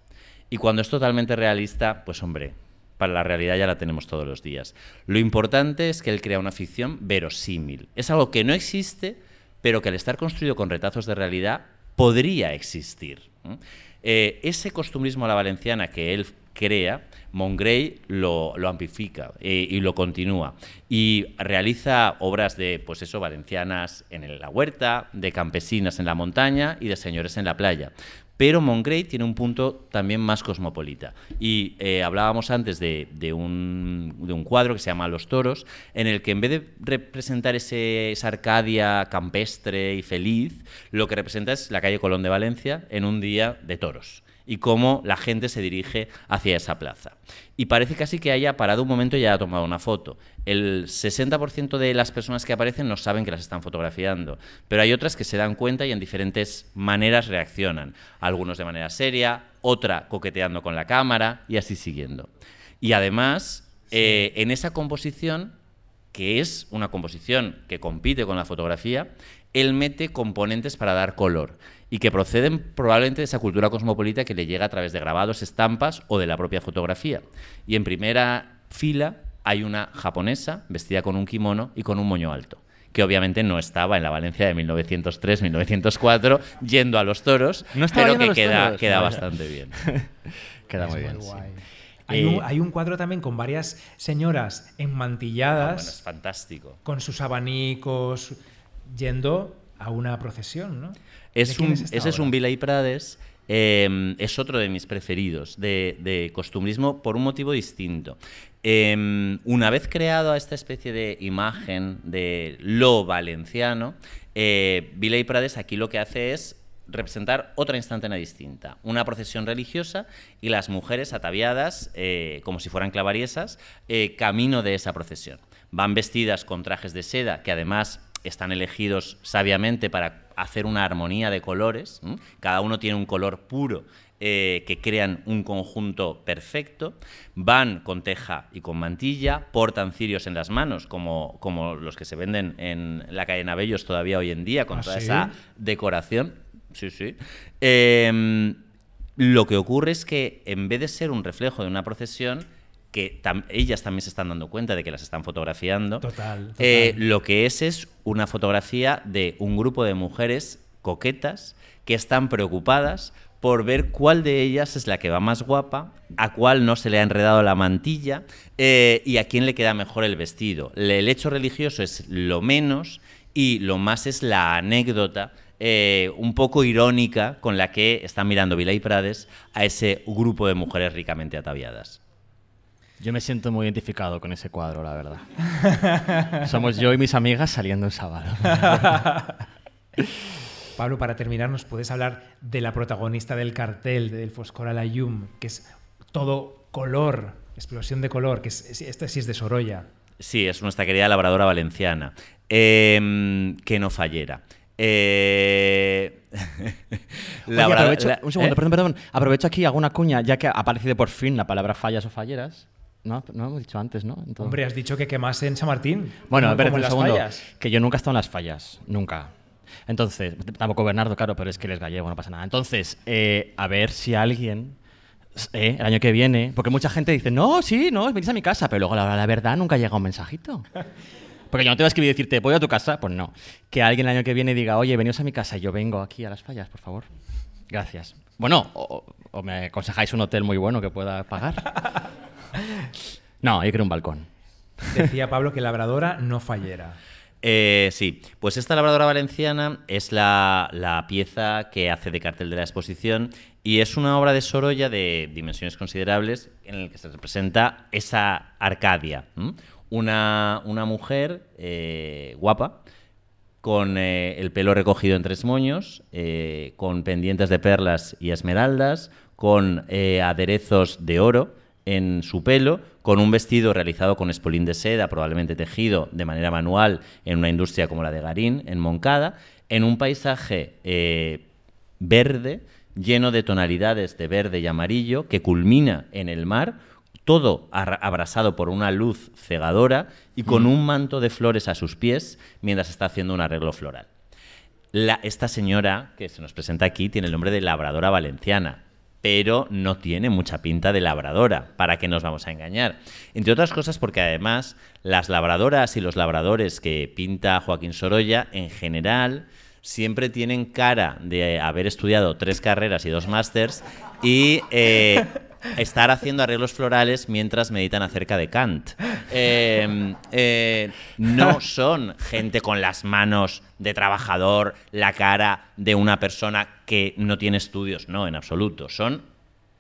Y cuando es totalmente realista, pues hombre, para la realidad ya la tenemos todos los días. Lo importante es que él crea una ficción verosímil. Es algo que no existe, pero que al estar construido con retazos de realidad podría existir. Eh, ese costumbrismo a la valenciana que él crea, Mongrey lo, amplifica eh, y lo continúa. Y realiza obras de, pues eso, valencianas en la huerta, de campesinas en la montaña y de señores en la playa. Pero Mongrey tiene un punto también más cosmopolita. Y eh, hablábamos antes de, un, cuadro que se llama Los Toros, en el que en vez de representar ese, esa Arcadia campestre y feliz, lo que representa es la calle Colón de Valencia en un día de toros y cómo la gente se dirige hacia esa plaza. Y parece casi que haya parado un momento y haya tomado una foto. El 60% de las personas que aparecen no saben que las están fotografiando, pero hay otras que se dan cuenta y en diferentes maneras reaccionan. Algunos de manera seria, otra coqueteando con la cámara y así siguiendo. Y además, eh, en esa composición que es una composición que compite con la fotografía, él mete componentes para dar color y que proceden probablemente de esa cultura cosmopolita que le llega a través de grabados, estampas o de la propia fotografía. Y en primera fila hay una japonesa vestida con un kimono y con un moño alto que obviamente no estaba en la Valencia de 1903-1904 yendo a los toros, No pero que queda, toros. queda Vaya. bastante bien. Queda muy bien. guay. sí. Hay, Eh, un, hay un cuadro también con varias señoras Ah, bueno, enmantilladas, es fantástico. con sus abanicos, yendo a una procesión, ¿no? ¿De Es quién un, es esta ese es un Vila y Prades. eh, es otro de mis preferidos de, de costumbrismo por un motivo distinto. Eh, una vez creado esta especie de imagen de lo valenciano, eh, Vila y Prades aquí lo que hace es representar otra instantánea distinta, una procesión religiosa y las mujeres ataviadas eh, como si fueran clavariesas eh, camino de esa procesión. Van vestidas con trajes de seda que además están elegidos sabiamente para hacer una armonía de colores. ¿m? Cada uno tiene un color puro eh, que crean un conjunto perfecto. Van con teja y con mantilla, portan cirios en las manos, como, como los que se venden en la calle Nabellos todavía hoy en día, con ¿Ah, toda sí? esa decoración. Sí, sí. Em, lo que ocurre es que en vez de ser un reflejo de una procesión, que tam- ellas también se están dando cuenta de que las están fotografiando, Total, total. eh, lo que es es una fotografía de un grupo de mujeres coquetas que están preocupadas por ver cuál de ellas es la que va más guapa, a cuál no se le ha enredado la mantilla eh, y a quién le queda mejor el vestido. El hecho religioso es lo menos y lo más es la anécdota eh, un poco irónica con la que está mirando Vila y Prades a ese grupo de mujeres ricamente ataviadas. Yo me siento muy identificado con ese cuadro, la verdad. Somos yo y mis amigas saliendo el sábado. Pablo, para terminar, ¿nos puedes hablar de la protagonista del cartel del Foscora la Yum, que es todo color, explosión de color, que es, es- esta sí es de Sorolla. Sí, es nuestra querida labradora valenciana. Em, que no fallera. Eh, Oye, labra- aprovecho, la- un segundo, ¿eh? perdón, perdón. Aprovecho aquí alguna cuña, ya que ha aparecido por fin la palabra fallas o falleras. No, no lo hemos dicho antes, ¿no? En todo. Hombre, has dicho que quemase en San Martín. Bueno, espérate un segundo. fallas. Que yo nunca he estado en las fallas, nunca. Entonces, tampoco Bernardo, claro, pero es que él es gallego, no pasa nada. Entonces, eh, a ver si alguien, eh, el año que viene, porque mucha gente dice, no, sí, no, venís a mi casa, pero luego la la verdad nunca llega un mensajito. Porque yo no te voy a escribir y decirte, voy a tu casa, pues no. Que alguien el año que viene diga, oye, veníos a mi casa yo vengo aquí a las fallas, por favor. Gracias. Bueno, o, o me aconsejáis un hotel muy bueno que pueda pagar. No, yo quiero un balcón. Decía Pablo que labradora no fallera. Eh, sí, pues esta labradora valenciana es la, la pieza que hace de cartel de la exposición y es una obra de Sorolla de dimensiones considerables en la que se representa esa Arcadia. ¿m? Una, una mujer eh, guapa con eh, el pelo recogido en tres moños, eh, con pendientes de perlas y esmeraldas, con eh, aderezos de oro en su pelo, con un vestido realizado con espolín de seda, probablemente tejido de manera manual en una industria como la de Garín, en Moncada, en un paisaje eh, verde, lleno de tonalidades de verde y amarillo, que culmina en el mar, todo abrasado por una luz cegadora y con un manto de flores a sus pies mientras está haciendo un arreglo floral. La- esta señora que se nos presenta aquí tiene el nombre de labradora valenciana, pero no tiene mucha pinta de labradora, ¿para qué nos vamos a engañar? Entre otras cosas porque además las labradoras y los labradores que pinta Joaquín Sorolla en general siempre tienen cara de haber estudiado tres carreras y dos másters y eh, estar haciendo arreglos florales mientras meditan acerca de Kant. Eh, eh, no son gente con las manos de trabajador, la cara de una persona que no tiene estudios, no, en absoluto. Son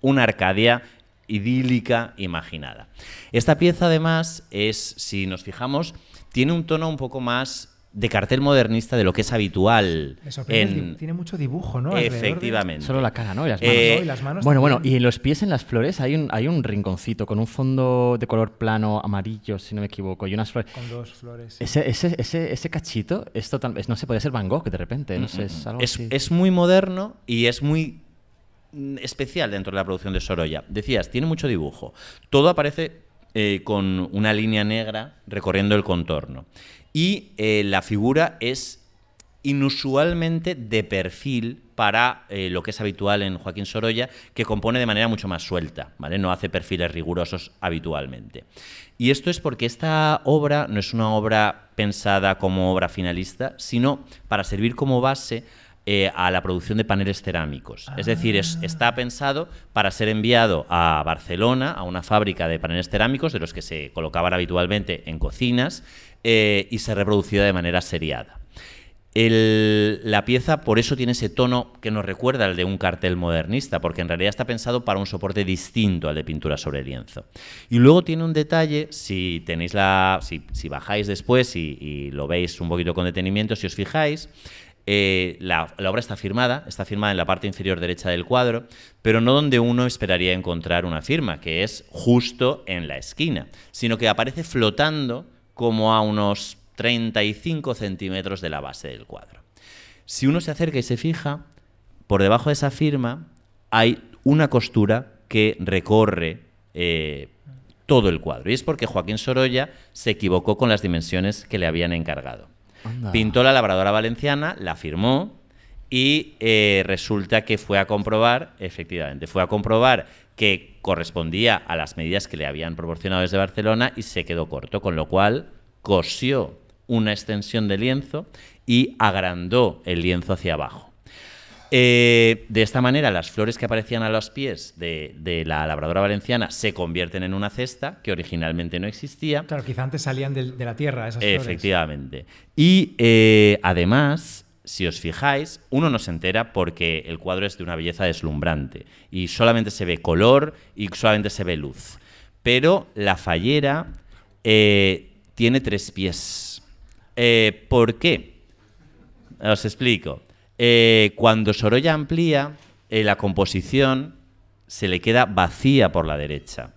una Arcadia idílica imaginada. Esta pieza además es, si nos fijamos, tiene un tono un poco más de cartel modernista de lo que es habitual. El en- tiene mucho dibujo, ¿no? De- Efectivamente. Solo la cara, ¿no? Y las manos. Eh, ¿no? Y las manos Bueno, bueno, y en los pies, en las flores, hay un, hay un rinconcito con un fondo de color plano amarillo, si no me equivoco, y unas flores. Con dos flores. Ese, ese, ese, ese cachito es total, no sé, puede ser Van Gogh de repente, no sé, es algo es, así. es muy moderno y es muy mm, especial dentro de la producción de Sorolla. Decías, tiene mucho dibujo. Todo aparece eh, con una línea negra recorriendo el contorno. Y eh, la figura es inusualmente de perfil para eh, lo que es habitual en Joaquín Sorolla, que compone de manera mucho más suelta, ¿vale? No hace perfiles rigurosos habitualmente. Y esto es porque esta obra no es una obra pensada como obra finalista, sino para servir como base eh, a la producción de paneles cerámicos. Es decir, es- está pensado para ser enviado a Barcelona, a una fábrica de paneles cerámicos, de los que se colocaban habitualmente en cocinas, eh, y se reproducía de manera seriada. La pieza por eso tiene ese tono que nos recuerda al de un cartel modernista, porque en realidad está pensado para un soporte distinto al de pintura sobre lienzo. Y luego tiene un detalle, si tenéis la, si, bajáis después y, lo veis un poquito con detenimiento, si os fijáis, eh, la obra está firmada, está firmada en la parte inferior derecha del cuadro, pero no donde uno esperaría encontrar una firma, que es justo en la esquina, sino que aparece flotando como a unos 35 centímetros de la base del cuadro. Si uno se acerca y se fija, por debajo de esa firma hay una costura que recorre eh, todo el cuadro. Y es porque Joaquín Sorolla se equivocó con las dimensiones que le habían encargado. Anda. Pintó la labradora valenciana, la firmó y eh, resulta que fue a comprobar, efectivamente, fue a comprobar que correspondía a las medidas que le habían proporcionado desde Barcelona y se quedó corto, con lo cual cosió una extensión de lienzo y agrandó el lienzo hacia abajo. Eh, de esta manera, las flores que aparecían a los pies de, de la labradora valenciana se convierten en una cesta que originalmente no existía. Claro, quizá antes salían de, la tierra esas flores. Efectivamente. Y eh, además, si os fijáis, uno no se entera porque el cuadro es de una belleza deslumbrante y solamente se ve color y solamente se ve luz. Pero la fallera eh, tiene tres pies. Eh, ¿Por qué? Os explico. Eh, cuando Sorolla amplía, la composición se le queda vacía por la derecha.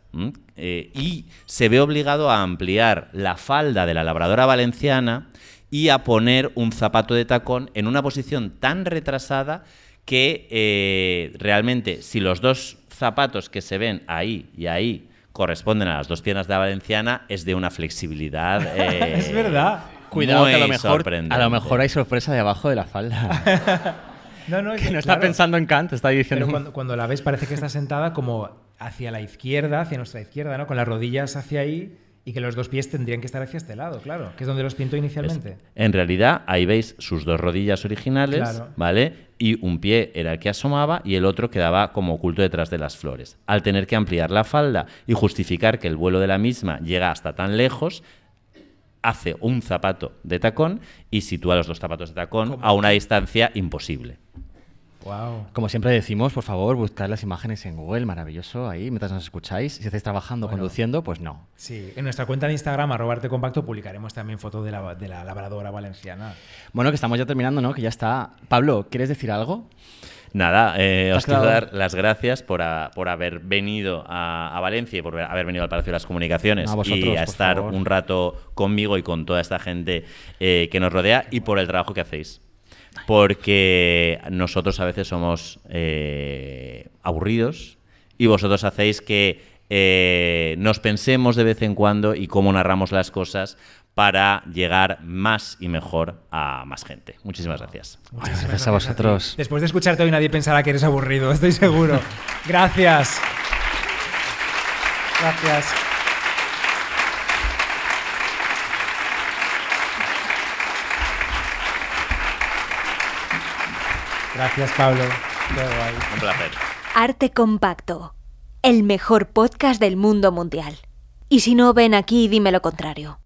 y se ve obligado a ampliar la falda de la labradora valenciana y a poner un zapato de tacón en una posición tan retrasada que eh, realmente si los dos zapatos que se ven ahí y ahí corresponden a las dos piernas de la valenciana, es de una flexibilidad. eh, Es verdad. Cuidado, que a lo, mejor, a lo mejor hay sorpresa debajo de la falda. No, no, que no está claro. pensando en Kant, está diciendo. Pero cuando, cuando la ves parece que está sentada como hacia la izquierda, hacia nuestra izquierda, ¿no? Con las rodillas hacia ahí y que los dos pies tendrían que estar hacia este lado, claro, que es donde los pintó inicialmente. En realidad, ahí veis sus dos rodillas originales, Claro. ¿vale? Y un pie era el que asomaba y el otro quedaba como oculto detrás de las flores. Al tener que ampliar la falda y justificar que el vuelo de la misma llega hasta tan lejos, hace un zapato de tacón y sitúa los dos zapatos de tacón a una distancia imposible. Wow. Como siempre decimos, por favor, buscad las imágenes en Google, maravilloso ahí, mientras nos escucháis. Si estáis trabajando, Bueno. conduciendo, pues no. Sí, en nuestra cuenta de Instagram, arroba arte compacto, publicaremos también fotos de la, de la labradora valenciana. Bueno, que estamos ya terminando, ¿no? Que ya está. Pablo, ¿quieres decir algo? Nada, eh, ¿Te has os quiero dar las gracias por, a- por haber venido a, a Valencia y por haber venido al Palacio de las Comunicaciones A vosotros, y a estar favor. un rato conmigo y con toda esta gente eh, que nos rodea y por el trabajo que hacéis. Porque nosotros a veces somos eh, aburridos y vosotros hacéis que eh, nos pensemos de vez en cuando y cómo narramos las cosas para llegar más y mejor a más gente. Muchísimas gracias. Muchísimas gracias a vosotros. Después de escucharte hoy nadie pensará que eres aburrido, estoy seguro. Gracias. Gracias. Gracias, Pablo. Qué guay. Un placer. Arte Compacto, el mejor podcast del mundo mundial. Y si no, ven aquí y dime lo contrario.